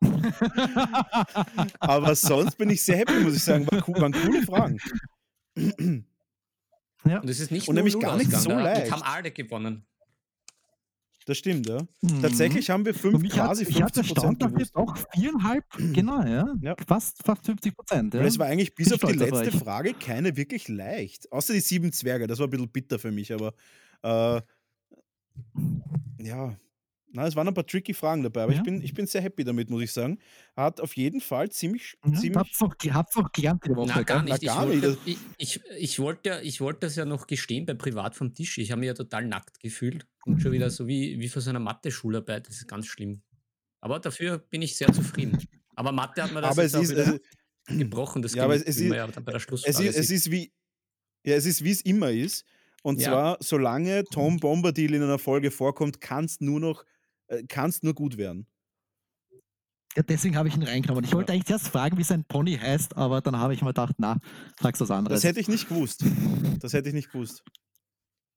[LAUGHS] Aber sonst bin ich sehr happy, muss ich sagen. War cool, waren coole Fragen. [LAUGHS] Ja. Und es ist nicht Und nämlich gar nicht so leicht. Haben alle gewonnen. Das stimmt, ja. Mhm. Tatsächlich haben wir fünf, quasi 50 Ich hatte Prozent gewusst. doch viereinhalb, genau, ja. ja. Fast, fast 50 Prozent. Ja. Es war eigentlich bis auf die letzte Frage keine wirklich leicht. Außer die sieben Zwerge, das war ein bisschen bitter für mich, aber äh, ja, na, es waren ein paar tricky Fragen dabei, aber ja. ich, bin, ich bin sehr happy damit, muss ich sagen. Hat auf jeden Fall ziemlich. Ja, ziemlich hab's auch, hab's auch gelernt die Woche. Na, gar nicht. Na, gar ich, wollte, ich, ich, ich, wollte, ich wollte das ja noch gestehen bei Privat vom Tisch. Ich habe mich ja total nackt gefühlt und schon wieder so wie, wie vor so einer Mathe-Schularbeit. Das ist ganz schlimm. Aber dafür bin ich sehr zufrieden. Aber Mathe hat mir das aber es ist, also, gebrochen. Das ja, aber es, es ist, ja bei der es ist, es ist wie ja, es ist wie es immer ist. Und ja. zwar, solange Tom Bombadil in einer Folge vorkommt, kann es nur noch äh, kannst nur gut werden. Ja, deswegen habe ich ihn reingenommen. Ich wollte eigentlich zuerst fragen, wie sein Pony heißt, aber dann habe ich mir gedacht, na, sag's was anderes. Das hätte ich nicht gewusst. Das hätte ich nicht gewusst.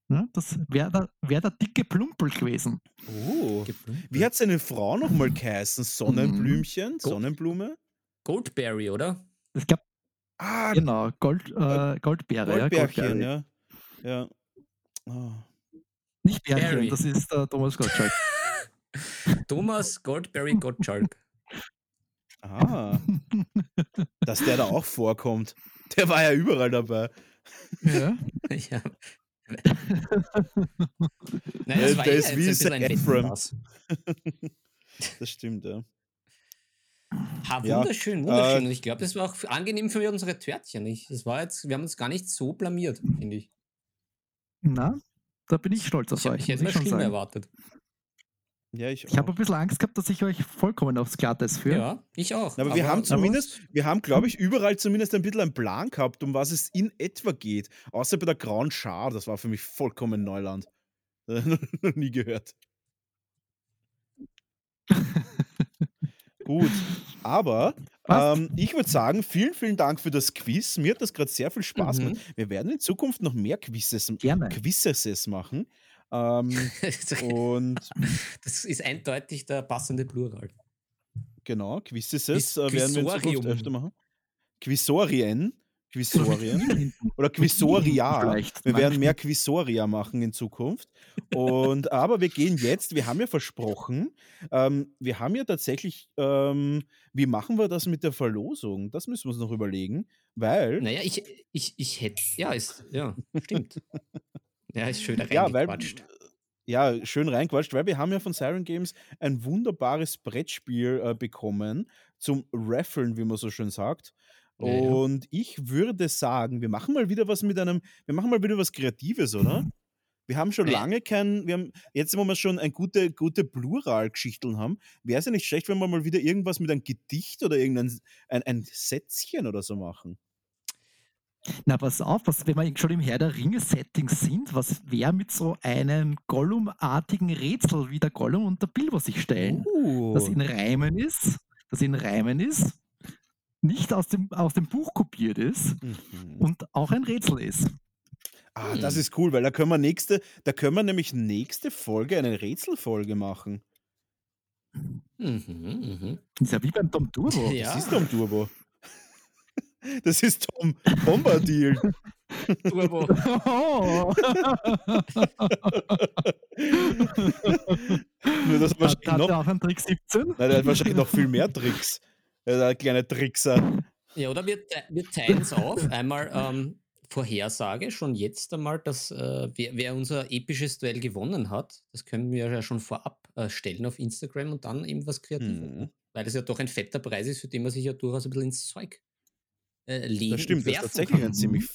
Ja, das wäre der, wär der dicke Plumpel gewesen. Oh. Wie hat seine Frau nochmal geheißen? Sonnenblümchen? Mhm. Sonnenblume? Goldberry, oder? Ich glaube. Ah, genau, Gold, äh, Goldbeere. Goldbärchen, ja. ja. Oh. Nicht Bärchen, Barry. das ist äh, Thomas Gottschalk. [LAUGHS] [LAUGHS] Thomas Goldberry Gottschalk. Ah, dass der da auch vorkommt. Der war ja überall dabei. Ja. [LAUGHS] ja. [LAUGHS] Nein, das war der ist wie Zac Efron. Das stimmt, ja. Ha, wunderschön, ja, wunderschön. Äh, Und ich glaube, das war auch angenehm für unsere Törtchen. Ich, das war jetzt, wir haben uns gar nicht so blamiert, finde ich. Na, da bin ich stolz auf ich euch. Ich hätte mir schlimmer erwartet. Ja, ich ich habe ein bisschen Angst gehabt, dass ich euch vollkommen aufs Glatteis führe. Ja, ich auch. Aber, aber wir haben zumindest, wir haben, glaube ich, überall zumindest ein bisschen einen Plan gehabt, um was es in etwa geht. Außer bei der Grauen Schar, das war für mich vollkommen Neuland. [LAUGHS] Nie gehört. [LAUGHS] Gut, aber ähm, ich würde sagen, vielen, vielen Dank für das Quiz. Mir hat das gerade sehr viel Spaß mhm. gemacht. Wir werden in Zukunft noch mehr Quizzes, Quizzes machen. Ähm, [LAUGHS] und das ist eindeutig der passende Plural. Genau, Quizzes äh, werden wir in Zukunft öfter machen. Quisorien. Quisorien [LAUGHS] oder Quisoria. Wir werden mehr Quisoria machen in Zukunft. Und [LAUGHS] aber wir gehen jetzt, wir haben ja versprochen, ähm, wir haben ja tatsächlich, ähm, wie machen wir das mit der Verlosung? Das müssen wir uns noch überlegen, weil. Naja, ich, ich, ich hätte, ja, ist, ja, stimmt. Ja, ist schön ja, weil, ja, schön reinquatscht, weil wir haben ja von Siren Games ein wunderbares Brettspiel äh, bekommen zum Raffeln, wie man so schön sagt. Ja, ja. Und ich würde sagen, wir machen mal wieder was mit einem, wir machen mal wieder was Kreatives, oder? Wir haben schon Ja. lange kein, wir haben, jetzt wo wir schon ein gute, gute Plural-Geschichten haben, wäre es ja nicht schlecht, wenn wir mal wieder irgendwas mit einem Gedicht oder irgendein ein, ein Sätzchen oder so machen. Na, pass auf, was, wenn wir schon im Herr der Ringe-Setting sind, was wäre mit so einem Gollum-artigen Rätsel wie der Gollum und der Bilbo sich stellen? Das Uh, in Reimen ist, das in Reimen ist, nicht aus dem, aus dem Buch kopiert ist mhm. und auch ein Rätsel ist. Ah, das Hm. ist cool, weil da können wir nächste, da können wir nämlich nächste Folge eine Rätselfolge machen. Mhm, mhm. Das ist ja wie beim Tom Turbo. Ja. Das ist Tom Turbo. Das ist Tom Bombadil. Turbo. Oh. [LAUGHS] Nur das Hat, wahrscheinlich hat noch, er auch einen Trick 17? nein, der hat wahrscheinlich noch viel mehr Tricks. Der kleine Trickser. Ja, oder wir, wir teilen es auf. Einmal ähm, Vorhersage, schon jetzt einmal, dass äh, wer, wer unser episches Duell gewonnen hat, das können wir ja schon vorab äh, stellen auf Instagram und dann eben was Kreatives. Mhm. Weil das ja doch ein fetter Preis ist, für den man sich ja durchaus ein bisschen ins Zeug äh, legen Das stimmt, das ist tatsächlich kann. ein ziemlich,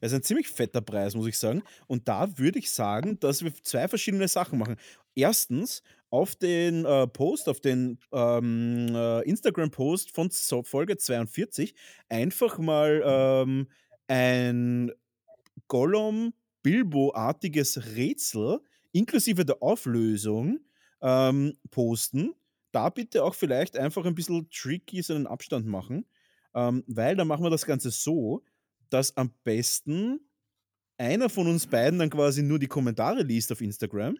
das ist ein ziemlich fetter Preis, muss ich sagen. Und da würde ich sagen, dass wir zwei verschiedene Sachen machen. Erstens, auf den äh, Post, auf den ähm, äh, Instagram-Post von so Folge 42 einfach mal ähm, ein Gollum-Bilbo-artiges Rätsel inklusive der Auflösung ähm, posten. Da bitte auch vielleicht einfach ein bisschen tricky so einen Abstand machen, ähm, weil dann machen wir das Ganze so, dass am besten einer von uns beiden dann quasi nur die Kommentare liest auf Instagram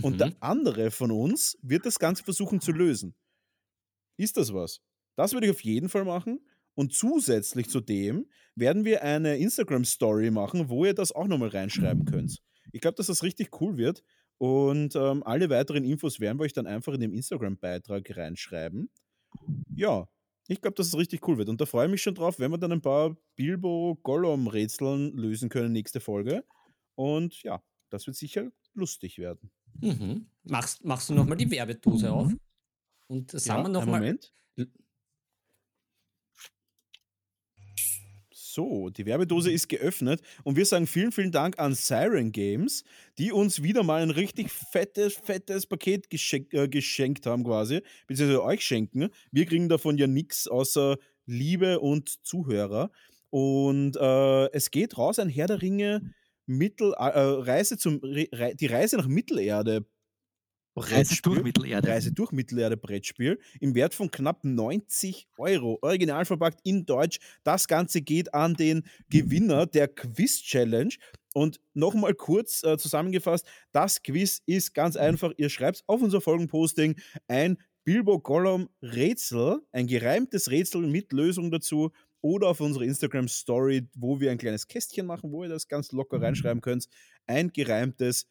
und Mhm. der andere von uns wird das Ganze versuchen zu lösen. Ist das was? Das würde ich auf jeden Fall machen. Und zusätzlich zu dem werden wir eine Instagram-Story machen, wo ihr das auch nochmal reinschreiben könnt. Ich glaube, dass das richtig cool wird. Und ähm, alle weiteren Infos werden wir euch dann einfach in dem Instagram-Beitrag reinschreiben. Ja, ich glaube, dass es richtig cool wird. Und da freue ich mich schon drauf, wenn wir dann ein paar Bilbo-Gollum-Rätseln lösen können nächste Folge. Und ja, das wird sicher lustig werden. Mhm. Machst, machst du nochmal die Werbedose auf? Mhm. Und Ja, sagen wir einen nochmal. Moment. So, die Werbedose ist geöffnet und wir sagen vielen, vielen Dank an Siren Games, die uns wieder mal ein richtig fettes, fettes Paket geschenk, äh, geschenkt haben quasi, beziehungsweise euch schenken. Wir kriegen davon ja nichts außer Liebe und Zuhörer. Und äh, es geht raus ein Herr der Ringe Mittel, äh, Reise zum, Re, Re, die Reise nach Mittelerde Reise durch Mittelerde. Reise durch Mittelerde Brettspiel im Wert von knapp 90 Euro. Original verpackt in Deutsch. Das Ganze geht an den Gewinner der Quiz Challenge. Und nochmal kurz äh, zusammengefasst: Das Quiz ist ganz einfach. Ihr schreibt auf unser Folgenposting ein Bilbo Gollum Rätsel, ein gereimtes Rätsel mit Lösung dazu. Oder auf unsere Instagram Story, wo wir ein kleines Kästchen machen, wo ihr das ganz locker reinschreiben könnt. Ein gereimtes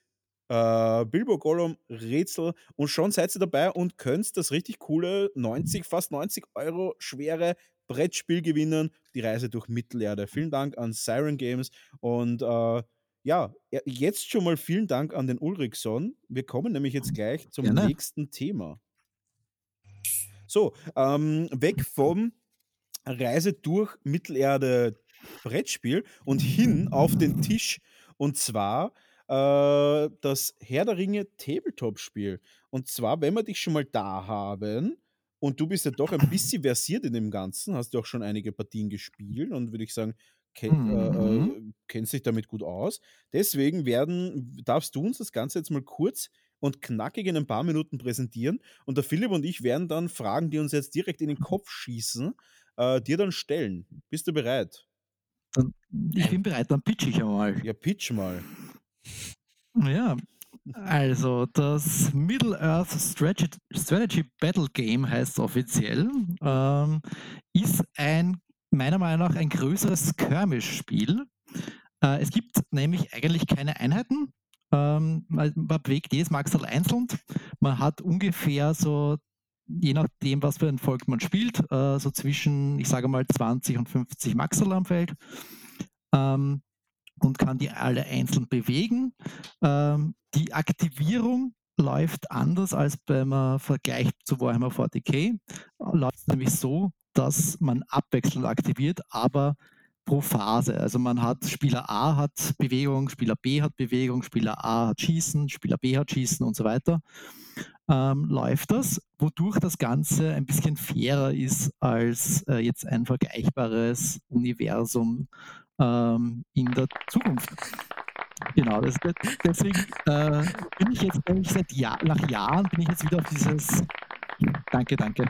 äh, Bilbo Gollum Rätsel und schon seid ihr dabei und könnt das richtig coole 90, fast 90 Euro schwere Brettspiel gewinnen. Die Reise durch Mittelerde. Vielen Dank an Siren Games und äh, ja, jetzt schon mal vielen Dank an den Ulrichson. Wir kommen nämlich jetzt gleich zum Gerne. nächsten Thema. So, ähm, weg vom Reise durch Mittelerde Brettspiel und hin auf den Tisch. Und zwar äh, das Herr der Ringe Tabletop-Spiel. Und zwar, wenn wir dich schon mal da haben und du bist ja doch ein bisschen versiert in dem Ganzen, hast du auch schon einige Partien gespielt und würde ich sagen, kenn, äh, äh, Mhm. kennst dich damit gut aus. Deswegen werden, darfst du uns das Ganze jetzt mal kurz und knackig in ein paar Minuten präsentieren. Und der Philipp und ich werden dann Fragen, die uns jetzt direkt in den Kopf schießen, äh, dir dann stellen. Bist du bereit? Ich bin bereit, dann pitch ich einmal. Ja, pitch mal. Ja, also das Middle-earth Strategy, Strategy Battle Game heißt es offiziell, ähm, ist ein, meiner Meinung nach, ein größeres Skirmish-Spiel. Äh, es gibt nämlich eigentlich keine Einheiten. Ähm, man, man bewegt jedes Maxel einzeln. Man hat ungefähr so, je nachdem, was für ein Volk man spielt, äh, so zwischen, ich sage mal, 20 und 50 Maxel am Feld. Ähm, und kann die alle einzeln bewegen. Ähm, die Aktivierung läuft anders als beim Vergleich zu Warhammer 40k. Läuft nämlich so, dass man abwechselnd aktiviert, aber pro Phase. Also man hat Spieler A hat Bewegung, Spieler B hat Bewegung, Spieler A hat Schießen, Spieler B hat Schießen und so weiter. Ähm, läuft das, wodurch das Ganze ein bisschen fairer ist als äh, jetzt ein vergleichbares Universum ähm, in der Zukunft. Genau, das, deswegen äh, bin ich jetzt eigentlich seit Jahr, nach Jahren bin ich jetzt wieder auf dieses Danke, danke. [LAUGHS]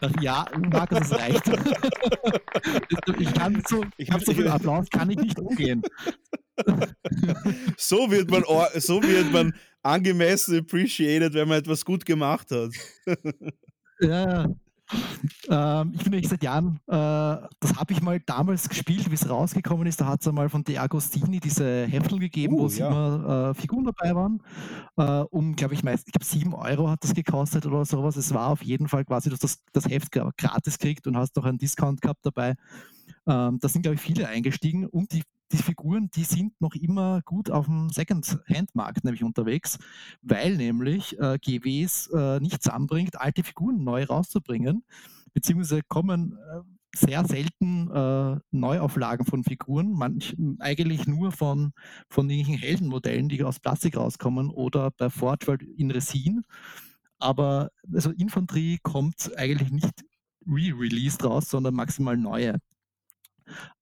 Nach Jahren, Markus, es reicht. [LAUGHS] Ich kann so, ich habe so viel Applaus, kann ich nicht umgehen. So wird man, so wird man angemessen appreciated, wenn man etwas gut gemacht hat. Ja, ähm, ich bin eigentlich seit Jahren, äh, das habe ich mal damals gespielt, wie es rausgekommen ist. Da hat es einmal von De Agostini diese Heftel gegeben, uh, wo ja. immer äh, Figuren dabei waren. Äh, um, glaube ich, meist, ich glaube, 7 Euro hat das gekostet oder sowas. Es war auf jeden Fall quasi, dass das, das Heft gratis kriegt und hast noch einen Discount gehabt dabei. Ähm, da sind, glaube ich, viele eingestiegen und die die Figuren, die sind noch immer gut auf dem Second-Hand-Markt nämlich unterwegs, weil nämlich äh, GWs äh, nicht zusammenbringt, alte Figuren neu rauszubringen, beziehungsweise kommen äh, sehr selten äh, Neuauflagen von Figuren, manch, eigentlich nur von, von irgendwelchen Heldenmodellen, die aus Plastik rauskommen oder bei Forge in Resin. Aber also Infanterie kommt eigentlich nicht re-released raus, sondern maximal neue.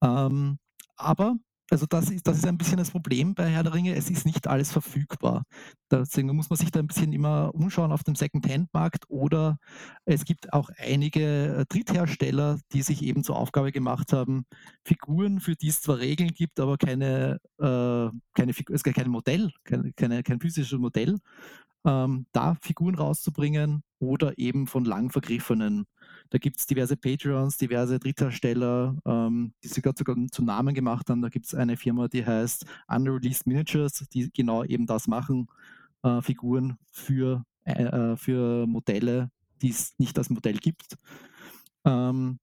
Ähm, aber also das ist, das ist ein bisschen das Problem bei Herr der Ringe. Es ist nicht alles verfügbar. Deswegen muss man sich da ein bisschen immer umschauen auf dem Second-Hand-Markt oder es gibt auch einige äh, Dritthersteller, die sich eben zur Aufgabe gemacht haben, Figuren, für die es zwar Regeln gibt, aber keine, äh, keine es gibt kein Modell, keine, keine, kein physisches Modell, ähm, da Figuren rauszubringen oder eben von lang vergriffenen da gibt es diverse Patreons, diverse Dritthersteller, ähm, die sogar zu Namen gemacht haben. Da gibt es eine Firma, die heißt Unreleased Miniatures, die genau eben das machen, äh, Figuren für, äh, äh für Modelle, die es nicht als Modell gibt. Ähm,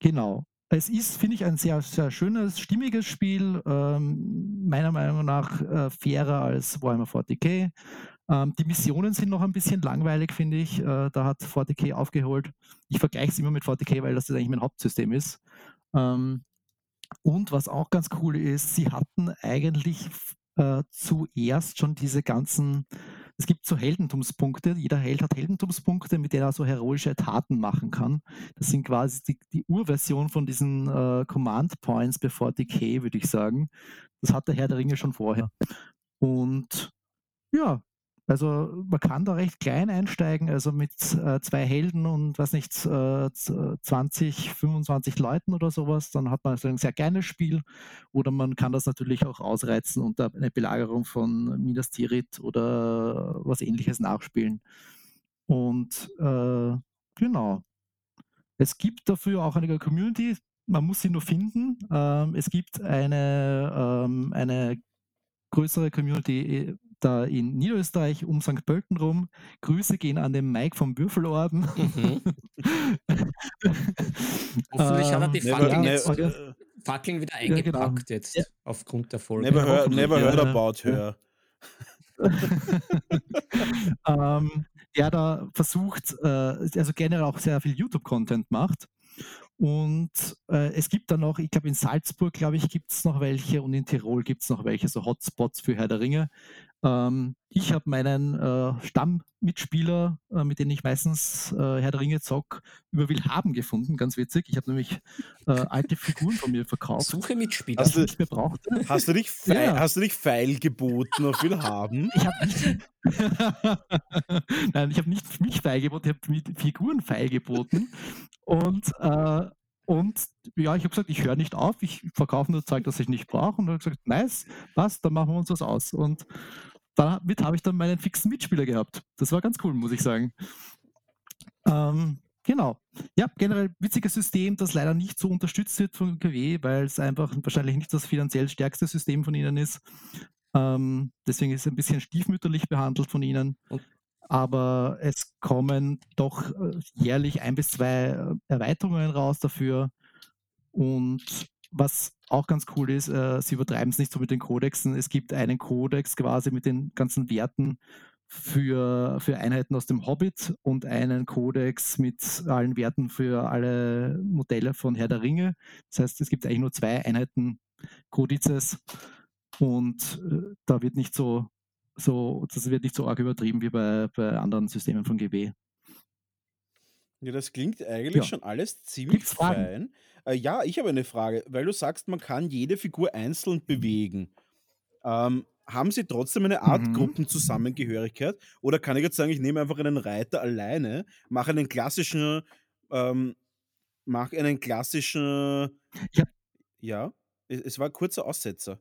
genau. Es ist, finde ich, ein sehr, sehr schönes, stimmiges Spiel. Ähm, meiner Meinung nach äh, fairer als Warhammer 40k. Ähm, die Missionen sind noch ein bisschen langweilig, finde ich. Äh, da hat 40k aufgeholt. Ich vergleiche es immer mit 40k, weil das eigentlich mein Hauptsystem ist. Ähm, und was auch ganz cool ist, sie hatten eigentlich äh, zuerst schon diese ganzen, es gibt so Heldentumspunkte, jeder Held hat Heldentumspunkte, mit denen er so heroische Taten machen kann. Das sind quasi die, die Urversion von diesen äh, Command Points bei 40k, würde ich sagen. Das hat der Herr der Ringe schon vorher. Und ja, also man kann da recht klein einsteigen, also mit äh, zwei Helden und was nicht, äh, 20, 25 Leuten oder sowas, dann hat man so ein sehr kleines Spiel. Oder man kann das natürlich auch ausreizen und eine Belagerung von Minas Tirith oder was ähnliches nachspielen. Und äh, genau. Es gibt dafür auch eine Community, man muss sie nur finden. Ähm, es gibt eine, ähm, eine größere Community äh, da in Niederösterreich um St. Pölten rum. Grüße gehen an den Mike vom Würfelorden. Mhm. [LAUGHS] Hoffentlich hat er die Fackeln, jetzt, äh, Fackeln wieder eingepackt ja, genau. jetzt ja. aufgrund der Folge. Never, heard, never heard about her. [LAUGHS] ähm, der da versucht, äh, also generell auch sehr viel YouTube-Content macht und äh, es gibt dann noch, ich glaube in Salzburg, glaube ich, gibt es noch welche und in Tirol gibt es noch welche, so Hotspots für Herr der Ringe. Ähm, ich habe meinen äh, Stammmitspieler, äh, mit dem ich meistens äh, Herr der Ringe zock, über Willhaben gefunden. Ganz witzig. Ich habe nämlich äh, alte Figuren von mir verkauft. Suche Mitspieler. Hast du, nicht mehr brauchte. Hast du dich, [LAUGHS] feil, ja. hast du dich feil geboten auf Willhaben? Ich habe nicht. [LAUGHS] Nein, ich habe nicht mich feilgeboten, ich habe Figuren feilgeboten. Und äh, und ja, ich habe gesagt, ich höre nicht auf, ich verkaufe nur Zeug, das ich nicht brauche. Und er hat gesagt, nice, passt, dann machen wir uns was aus. Und damit habe ich dann meinen fixen Mitspieler gehabt. Das war ganz cool, muss ich sagen. Ähm, genau. Ja, generell witziges System, das leider nicht so unterstützt wird von KW, weil es einfach wahrscheinlich nicht das finanziell stärkste System von ihnen ist. Ähm, deswegen ist es ein bisschen stiefmütterlich behandelt von ihnen. Aber es kommen doch äh, jährlich ein bis zwei äh, Erweiterungen raus dafür. Und was auch ganz cool ist, äh, sie übertreiben es nicht so mit den Kodexen. Es gibt einen Kodex quasi mit den ganzen Werten für, für Einheiten aus dem Hobbit und einen Kodex mit allen Werten für alle Modelle von Herr der Ringe. Das heißt, es gibt eigentlich nur zwei Einheiten Kodizes und äh, da wird nicht so, so, das wird nicht so arg übertrieben wie bei, bei anderen Systemen von GW. Ja, das klingt eigentlich Ja. schon alles ziemlich fein. Äh, ja, ich habe eine Frage, weil du sagst, man kann jede Figur einzeln bewegen. Ähm, haben sie trotzdem eine Art Mhm. Gruppenzusammengehörigkeit? Oder kann ich jetzt sagen, ich nehme einfach einen Reiter alleine, mache einen klassischen, ähm, mache einen klassischen, Ja. ja, es, es war ein kurzer Aussetzer.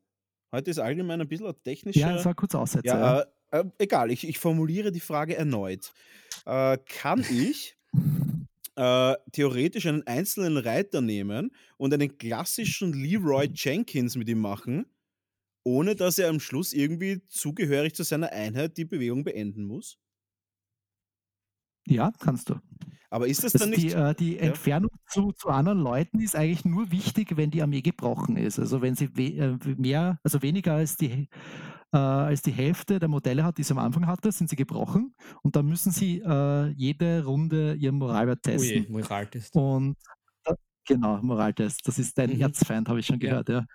Heute ist allgemein ein bisschen ein Ja, es war ein kurzer Aussetzer, ja, äh, äh, egal, ich, ich formuliere die Frage erneut. Äh, kann ich äh, theoretisch einen einzelnen Reiter nehmen und einen klassischen Leroy Jenkins mit ihm machen, ohne dass er am Schluss irgendwie zugehörig zu seiner Einheit die Bewegung beenden muss? Ja, kannst du. Aber ist das dann Also die, nicht. äh, die Ja? Entfernung zu, zu anderen Leuten ist eigentlich nur wichtig, wenn die Armee gebrochen ist. Also wenn sie we äh, mehr, also weniger als die, äh, als die Hälfte der Modelle hat, die sie am Anfang hatte, sind sie gebrochen. Und dann müssen sie äh, jede Runde ihren Moralwert Ui, testen. Moraltest. Und da, genau, Moraltest. Das ist dein Mhm. Erzfeind, habe ich schon Ja. gehört, ja.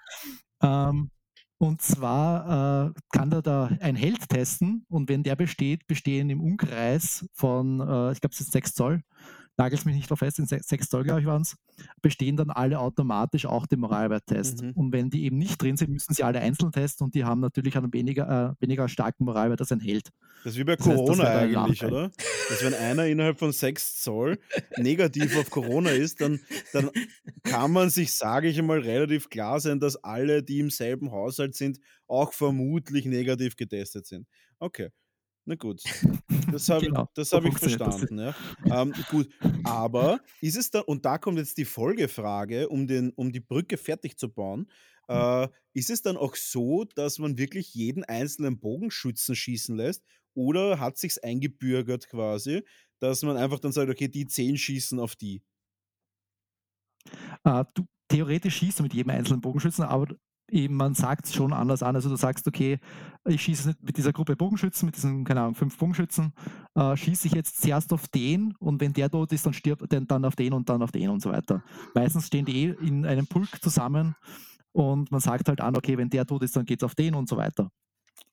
Ähm, und zwar äh, kann da, da ein Held testen und wenn der besteht, bestehen im Umkreis von, äh, ich glaube, es ist 6 Zoll, nagelt mich nicht drauf fest, in 6 Zoll, glaube ich, waren es, bestehen dann alle automatisch auch den Moralwerttest. Mhm. Und wenn die eben nicht drin sind, müssen sie alle einzeln testen und die haben natürlich einen weniger, äh, weniger starken Moralwert als ein Held. Das ist wie bei Das heißt, Corona der eigentlich, oder? Dass wenn einer innerhalb von 6 Zoll negativ auf Corona ist, dann, dann kann man sich, sage ich einmal, relativ klar sein, dass alle, die im selben Haushalt sind, auch vermutlich negativ getestet sind. Okay, na gut. Das [LAUGHS] habe Genau, das so hab ich verstanden. Ja. Ähm, gut, aber ist es dann, und da kommt jetzt die Folgefrage, um, den, um die Brücke fertig zu bauen, äh, ist es dann auch so, dass man wirklich jeden einzelnen Bogenschützen schießen lässt? Oder hat sich's eingebürgert quasi, dass man einfach dann sagt, okay, die 10 schießen auf die? Äh, du, theoretisch schießt du mit jedem einzelnen Bogenschützen, aber eben man sagt es schon anders an. Also du sagst, okay, ich schieße nicht mit dieser Gruppe Bogenschützen, mit diesen, keine Ahnung, fünf Bogenschützen, äh, schieße ich jetzt zuerst auf den und wenn der tot ist, dann stirbt dann, dann auf den und dann auf den und so weiter. Meistens stehen die eh in einem Pulk zusammen und man sagt halt an, okay, wenn der tot ist, dann geht es auf den und so weiter.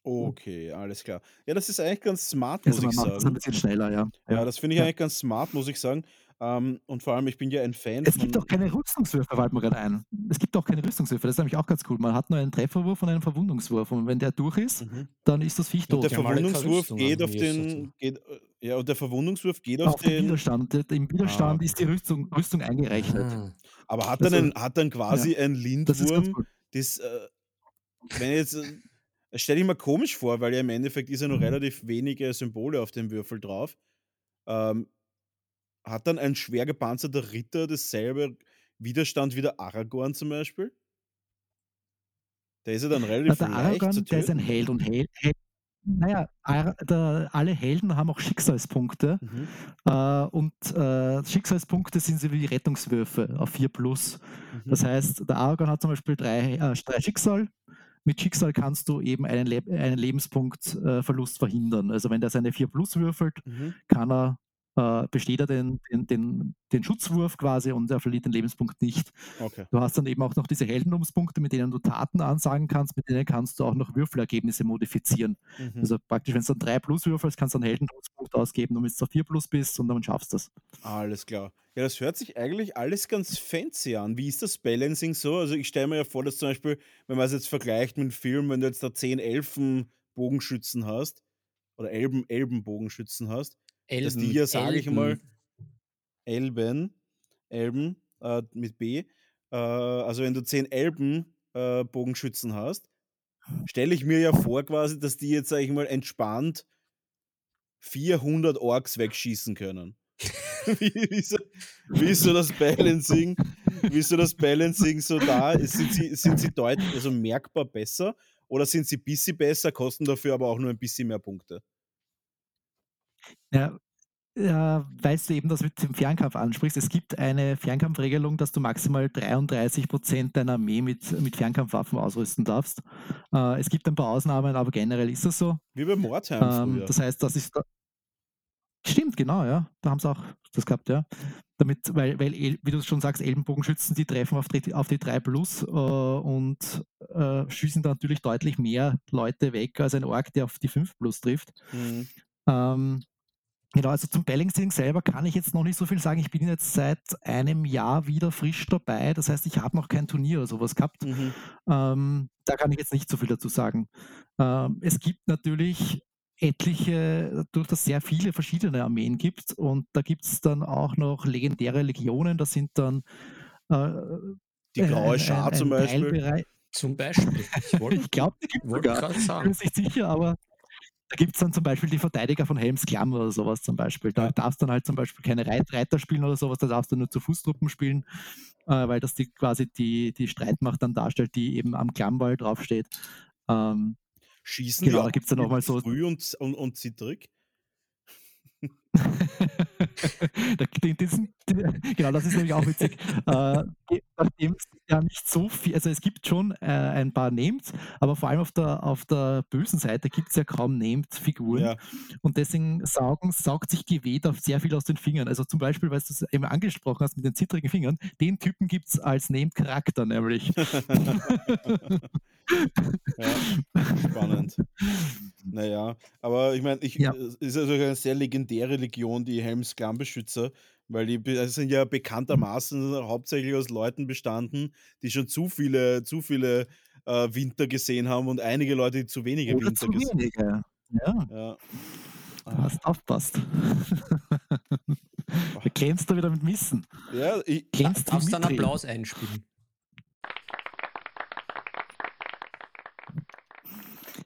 Okay, alles klar. Ja, das ist eigentlich ganz smart, Also muss man ich macht das ein sagen. bisschen schneller, ja. Ja, ja. das finde ich ja. eigentlich ganz smart, muss ich sagen. Ähm, und vor allem, ich bin ja ein Fan Es gibt auch keine Rüstungswürfe, fällt mir gerade ein. Es gibt auch keine Rüstungswürfe, das ist nämlich auch ganz cool. Man hat nur einen Trefferwurf und einen Verwundungswurf und wenn der durch ist, Mhm. dann ist das Viech Und der tot. Alle keine Verwundungswurf Rüstung geht auf den. Geht, äh, ja, und der Verwundungswurf geht auf Auf den den. Widerstand. Der- Im Ah, Widerstand ist die. Rüstung, Rüstung eingerechnet. Ah. Aber hat dann, Also, ein, hat dann ja, quasi ein das ist ganz Lindwurm, gut. das, äh, wenn jetzt, äh, das stelle ich mir komisch vor, weil ja im Endeffekt ist ja nur relativ wenige Symbole auf dem Würfel drauf. Ähm, hat dann ein schwer gepanzerter Ritter dasselbe Widerstand wie der Aragorn zum Beispiel? Der ist ja dann Na, relativ der leicht Aragorn, der ist ein. Held und Held. Held naja, der, alle Helden haben auch Schicksalspunkte. Mhm. Äh, und äh, Schicksalspunkte sind so wie Rettungswürfe auf 4 plus. Das Mhm. heißt, der Aragorn hat zum Beispiel drei, äh, drei Schicksal. Mit Schicksal kannst du eben einen, Le einen Lebenspunktverlust äh, verhindern. Also wenn der seine 4 plus würfelt, Mhm. kann er, äh, besteht er den, den, den, den Schutzwurf quasi und er verliert den Lebenspunkt nicht. Okay. Du hast dann eben auch noch diese Heldentumspunkte, mit denen du Taten ansagen kannst, mit denen kannst du auch noch Würfelergebnisse modifizieren. Mhm. Also praktisch, wenn du dann 3 plus würfelst, kannst du einen Heldentumspunkt ausgeben, damit du auf 4 plus bist und dann schaffst du das. Alles klar. Ja, das hört sich eigentlich alles ganz fancy an. Wie ist das Balancing so? Also ich stelle mir ja vor, dass zum Beispiel, wenn man es jetzt vergleicht mit einem Film, wenn du jetzt da 10 Elfen-Bogenschützen hast, oder Elben, Elben-Bogenschützen hast, dass die Elben, ja, sage ich mal, Elben. Elben, Elben äh, mit B, äh, also wenn du 10 Elben-Bogenschützen hast, stelle ich mir ja vor quasi, dass die jetzt, sage ich mal, entspannt 400 Orks wegschießen können. [LAUGHS] wie, wie, ist so, wie ist so das Balancing? Wie ist so das Balancing so da? Sind sie, sind sie deutlich, also merkbar besser oder sind sie ein bisschen besser, kosten dafür aber auch nur ein bisschen mehr Punkte? Ja, ja, weil du eben das mit dem Fernkampf ansprichst, es gibt eine Fernkampfregelung, dass du maximal 33 Prozent deiner Armee mit, mit Fernkampfwaffen ausrüsten darfst. Äh, es gibt ein paar Ausnahmen, aber generell ist das so. Wie bei Mordheim Ähm, das heißt, das ist. Da Stimmt, genau, ja. Da haben sie auch das gehabt, ja. Damit, weil, weil wie du schon sagst, Elbenbogenschützen, die treffen auf die, auf die 3 Plus äh, und äh, schießen da natürlich deutlich mehr Leute weg als ein Ork, der auf die 5 Plus trifft. Mhm. Ähm, genau, also zum Balancing selber kann ich jetzt noch nicht so viel sagen. Ich bin jetzt seit einem Jahr wieder frisch dabei. Das heißt, ich habe noch kein Turnier oder sowas gehabt. Mhm. Ähm, da kann ich jetzt nicht so viel dazu sagen. Ähm, es gibt natürlich etliche, durch das sehr viele verschiedene Armeen gibt und da gibt es dann auch noch legendäre Legionen, das sind dann äh, Die graue ein- Schar ein- zum Beispiel. Teilbereich- Zum Beispiel. Ich [LAUGHS] Ich glaube, die gibt es sogar. gerade Ich bin sagen. mir nicht sicher, aber da gibt es dann zum Beispiel die Verteidiger von Helms Klamm oder sowas zum Beispiel. Da Ja. darfst du dann halt zum Beispiel keine Reit Reiter spielen oder sowas, da darfst du nur zu Fußtruppen spielen, äh, weil das die quasi die, die Streitmacht dann darstellt, die eben am Klammwall draufsteht. Ähm, Schießen Genau, die da gibt's dann noch mal so- früh und, und, und zittrig. da- die- die sind- die- [LAUGHS] genau, das ist nämlich auch witzig. Äh, nachdem es ja nicht so viel, also es gibt schon äh, ein paar Named, aber vor allem auf der, auf der bösen Seite gibt es ja kaum Named-Figuren. Ja. Und deswegen saugen, saugt sich GW da sehr viel aus den Fingern. Also zum Beispiel, weil du es eben angesprochen hast mit den zittrigen Fingern, den Typen gibt es als Named-Charakter nämlich. [LAUGHS] ja. Spannend. [LAUGHS] Naja, aber ich meine, ich, Ja. es ist also eine sehr legendäre Legion, die Helms Klammbeschützer, weil die also sind ja bekanntermaßen hauptsächlich aus Leuten bestanden, die schon zu viele, zu viele äh, Winter gesehen haben und einige Leute, die zu wenige Oder Winter zu gesehen wenige. Ja, Ja. du hast aufpasst. [LAUGHS] Da glänzt du wieder mit Wissen. Ja, ich, Glänzt wie Darfst dann. Applaus einspielen.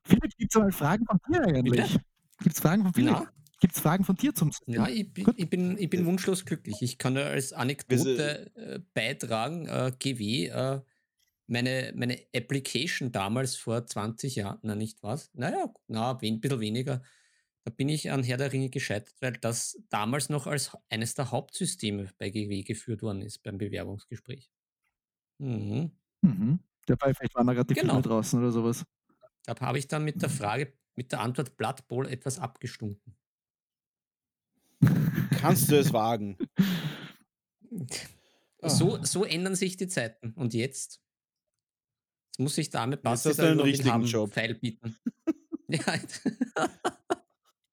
Philipp, gibt es mal Fragen von dir eigentlich? Gibt es Fragen von Philipp? Na? Gibt es Fragen von dir zum System? Ja, ich bin, ich, bin, ich bin wunschlos glücklich. Ich kann ja als Anekdote äh, beitragen, äh, GW, äh, meine, meine Application damals vor 20 Jahren, na nicht was? Naja, na, ein bisschen weniger. Da bin ich an Herr der Ringe gescheitert, weil das damals noch als eines der Hauptsysteme bei GW geführt worden ist beim Bewerbungsgespräch. Mhm. Mhm. Dabei, vielleicht waren da gerade die Genau. Filme draußen oder sowas. Da habe ich dann mit Mhm. der Frage, mit der Antwort Blood Bowl etwas abgestunken. kannst du es wagen? [LAUGHS] So, Ah. so ändern sich die Zeiten. Und jetzt? Jetzt muss ich damit Basti hast du einen darüber richtigen haben, Job. Pfeil bieten. [LAUGHS] ja.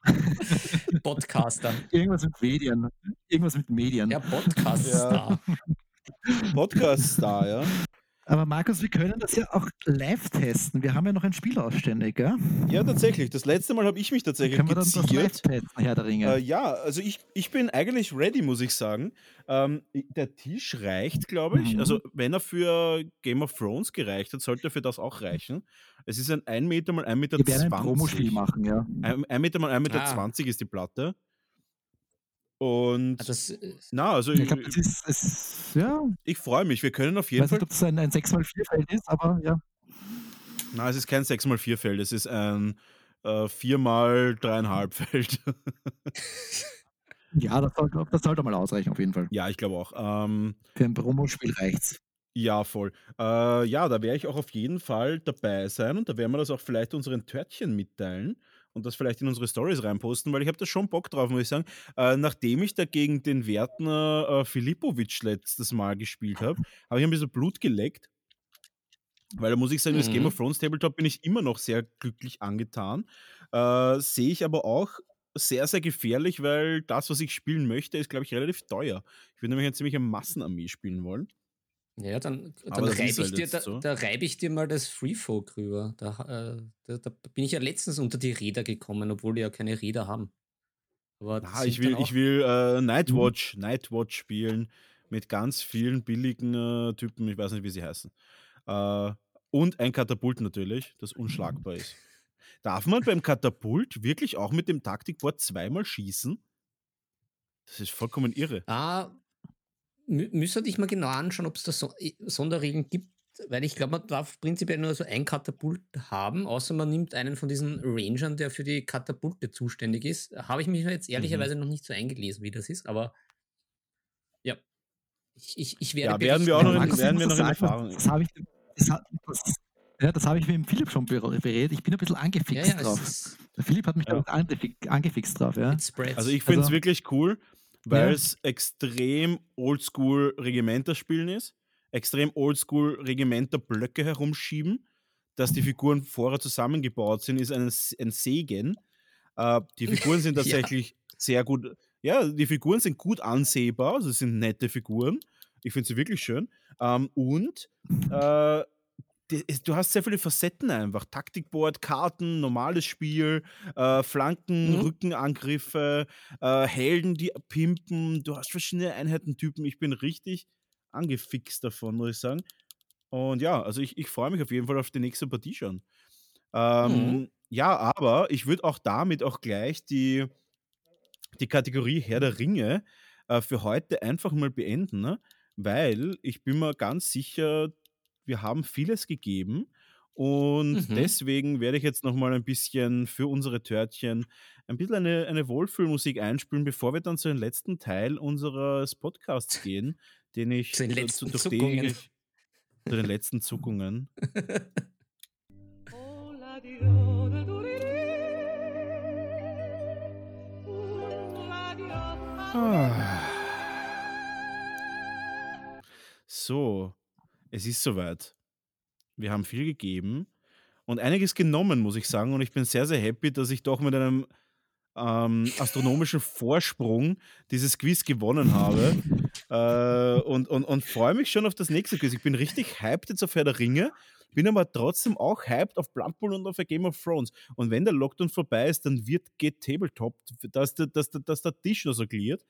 [LAUGHS] Podcaster. Irgendwas mit Medien. Irgendwas mit Medien. Ja, Podcaster. Podcast-Star, ja. Aber Markus, wir können das ja auch live testen. Wir haben ja noch ein Spiel ausständig, gell? Ja, tatsächlich. Das letzte Mal habe ich mich tatsächlich Können wir dann das live geziert. testen, Herr der Ringe? Äh, ja, also ich, ich bin eigentlich ready, muss ich sagen. Ähm, der Tisch reicht, glaube ich. Mhm. Also, wenn er für Game of Thrones gereicht hat, sollte er für das auch reichen. Es ist ein 1 Meter mal 1 Meter. wir werden ein Promospiel machen, ja. Ein, 1 Meter mal 1 Meter Ah. 20 ist die Platte. Und Das, äh, na, also Ich ich, es, ja, ich freue mich. Wir können auf ich jeden weiß Fall. nicht, ob das ein, ein 6x4-Feld ist, aber ja. Na, es ist kein 6x4-Feld, es ist ein äh, 4x3,5 Feld. [LAUGHS] Ja, das sollte, das sollte mal ausreichen, auf jeden Fall. ja, ich glaube auch. Ähm, Für ein Promospiel reicht's. Ja, voll. Äh, ja, da werde ich auch auf jeden Fall dabei sein und da werden wir das auch vielleicht unseren Törtchen mitteilen und das vielleicht in unsere Stories reinposten, weil ich habe da schon Bock drauf, muss ich sagen. Äh, nachdem ich da gegen den Wertner äh, Filipovic letztes Mal gespielt habe, habe ich ein bisschen Blut geleckt. Weil da muss ich sagen, das Game Mhm. of Thrones Tabletop bin ich immer noch sehr glücklich angetan. Äh, Sehe ich aber auch sehr, sehr gefährlich, weil das, was ich spielen möchte, ist, glaube ich, relativ teuer. Ich würde nämlich eine ziemliche Massenarmee spielen wollen. Ja, dann, dann reibe ist ich, halt dir, da, so. da reib ich dir mal das Free Folk rüber. Da, äh, da, da bin ich ja letztens unter die Räder gekommen, obwohl die ja keine Räder haben. Aber sind ich will, ich will äh, Nightwatch, Nightwatch spielen mit ganz vielen billigen äh, Typen, ich weiß nicht, wie sie heißen. Äh, und ein Katapult natürlich, das unschlagbar ist. Darf man beim Katapult wirklich auch mit dem Taktikboard zweimal schießen? Das ist vollkommen irre. Ah, mü müsste ich mal genau anschauen, ob es da so, i- Sonderregeln gibt. weil ich glaube, man darf prinzipiell nur so ein Katapult haben, außer man nimmt einen von diesen Rangern, der für die Katapulte zuständig ist. Habe ich mich jetzt Mhm. ehrlicherweise noch nicht so eingelesen, wie das ist, aber ja. Ich, ich, ich werde Ja, werden wir auch noch in- Markus, werden wir noch in Erfahrung- Das habe ich, das, hat- das, ja, das habe ich mit dem Philipp schon ber- beredet. Ich bin ein bisschen Ja, angefixt ja, es drauf. Der Philipp hat mich Ja. da auch angefixt, drauf, ja. Also ich finde es Also- wirklich cool, weil Ja. es extrem oldschool Regimenterspielen ist, extrem oldschool Regimenterblöcke herumschieben, dass die Figuren vorher zusammengebaut sind, ist ein, ein Segen. Äh, die [LAUGHS] Figuren sind Ja. tatsächlich sehr gut, ja, die Figuren sind gut ansehbar, also sind nette Figuren. Ich finde sie wirklich schön. Ähm, und äh, du hast sehr viele Facetten einfach. Taktikboard, Karten, normales Spiel, äh, Flanken, Mhm. Rückenangriffe, äh, Helden, die pimpen. Du hast verschiedene Einheitentypen. Ich bin richtig angefixt davon, muss ich sagen. Und ja, also ich, ich freue mich auf jeden Fall auf die nächste Partie schon. Ähm, Mhm. Ja, aber ich würde auch damit auch gleich die, die Kategorie Herr der Ringe äh, für heute einfach mal beenden, ne? weil ich bin mir ganz sicher, wir haben vieles gegeben und Mhm. deswegen werde ich jetzt noch mal ein bisschen für unsere Törtchen ein bisschen eine, eine Wohlfühlmusik einspielen, bevor wir dann zu den letzten Teil unseres Podcasts gehen, den ich Zu den zu- letzten durch den Zuckungen. ich- zu den letzten Zuckungen. Diode. So, es ist soweit. Wir haben viel gegeben und einiges genommen, muss ich sagen. Und ich bin sehr, sehr happy, dass ich doch mit einem ähm, astronomischen Vorsprung dieses Quiz gewonnen habe. äh, und und, und freue mich schon auf das nächste Quiz. Ich bin richtig hyped jetzt auf Herr der Ringe, bin aber trotzdem auch hyped auf Blood Bowl und auf Game of Thrones. Und wenn der Lockdown vorbei ist, dann wird geht Tabletop, dass, der- dass, der- dass der Tisch noch so gliert.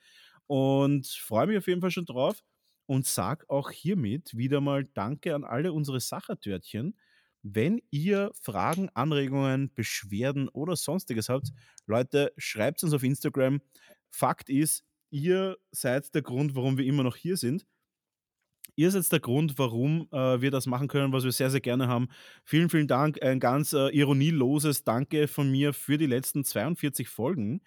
Und freue mich auf jeden Fall schon drauf und sag auch hiermit wieder mal Danke an alle unsere Sachertörtchen. Wenn ihr Fragen, Anregungen, Beschwerden oder sonstiges habt, Leute, schreibt uns auf Instagram. Fakt ist, ihr seid der Grund, warum wir immer noch hier sind. Ihr seid der Grund, warum äh, wir das machen können, was wir sehr, sehr gerne haben. Vielen, vielen Dank. Ein ganz äh, ironieloses Danke von mir für die letzten 42 Folgen.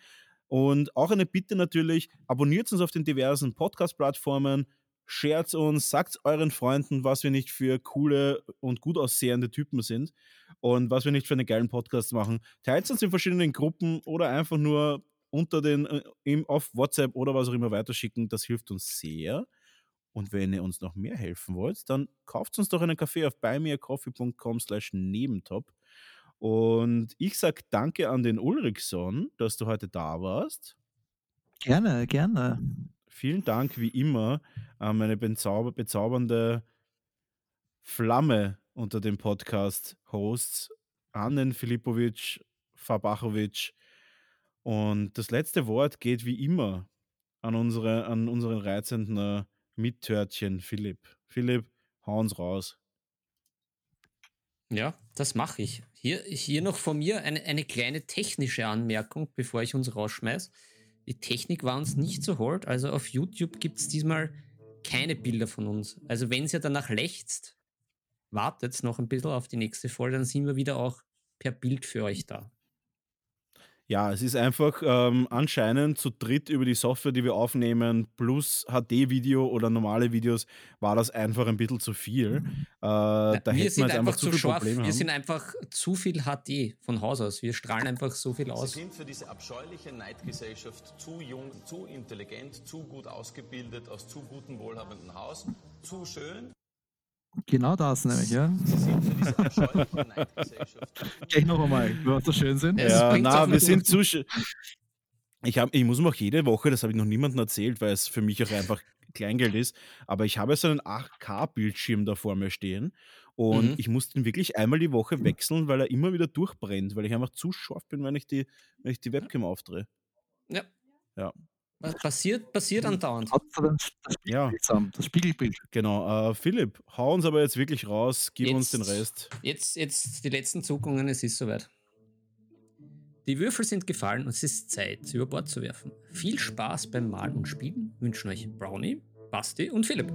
Und auch eine Bitte natürlich, abonniert uns auf den diversen Podcast-Plattformen, shared uns, sagt euren Freunden, was wir nicht für coole und gut aussehende Typen sind und was wir nicht für einen geilen Podcast machen. Teilt uns in verschiedenen Gruppen oder einfach nur unter den, äh, im, auf WhatsApp oder was auch immer weiterschicken. Das hilft uns sehr. Und wenn ihr uns noch mehr helfen wollt, dann kauft uns doch einen Kaffee auf buymeacoffee.com slash nebentop. Und ich sage danke an den Ulrichson, dass du heute da warst. Gerne, gerne. Vielen Dank wie immer an meine bezauber bezaubernde Flamme unter den Podcast-Hosts, Annen Filipovic, Fabachovic. Und das letzte Wort geht wie immer an, unsere, an unseren reizenden äh, Mittörtchen Philipp. Philipp, hau uns raus. Ja, das mache ich. Hier, hier noch von mir eine, eine kleine technische Anmerkung, bevor ich uns rausschmeiß. Die Technik war uns nicht so hold, also auf YouTube gibt es diesmal keine Bilder von uns. Also wenn ihr danach lechzt, wartet noch ein bisschen auf die nächste Folge, dann sind wir wieder auch per Bild für euch da. Ja, es ist einfach ähm, anscheinend zu dritt über die Software, die wir aufnehmen, plus HD-Video oder normale Videos, war das einfach ein bisschen zu viel. Äh, da wir wir sind jetzt einfach zu scharf, Probleme wir haben. sind einfach zu viel HD von Haus aus. Wir strahlen einfach so viel Sie aus. sind für diese abscheuliche Neidgesellschaft zu jung, zu intelligent, zu gut ausgebildet, aus zu gutem, wohlhabenden Haus, zu schön. Genau das nämlich, ja. [LAUGHS] Sie sind für diese abscheuliche Neidgesellschaft Gleich noch einmal, wir so schön sind. Ja, na, wir sind zu. Ich, hab, ich muss mir auch jede Woche, das habe ich noch niemandem erzählt, weil es für mich auch einfach Kleingeld ist, aber ich habe so einen 8K-Bildschirm da vor mir stehen und Mhm. ich muss den wirklich einmal die Woche wechseln, weil er immer wieder durchbrennt, weil ich einfach zu scharf bin, wenn ich die, wenn ich die Webcam aufdrehe. Ja. Ja. Passiert, passiert andauernd. Das das Ja. Das Spiegelbild. Genau. Äh, Philipp, hau uns aber jetzt wirklich raus, gib uns den Jetzt- Rest. Jetzt, jetzt die letzten Zuckungen, es ist soweit. Die Würfel sind gefallen und es ist Zeit, sie über Bord zu werfen. Viel Spaß beim Malen und Spielen wünschen euch Brownie, Basti und Philipp.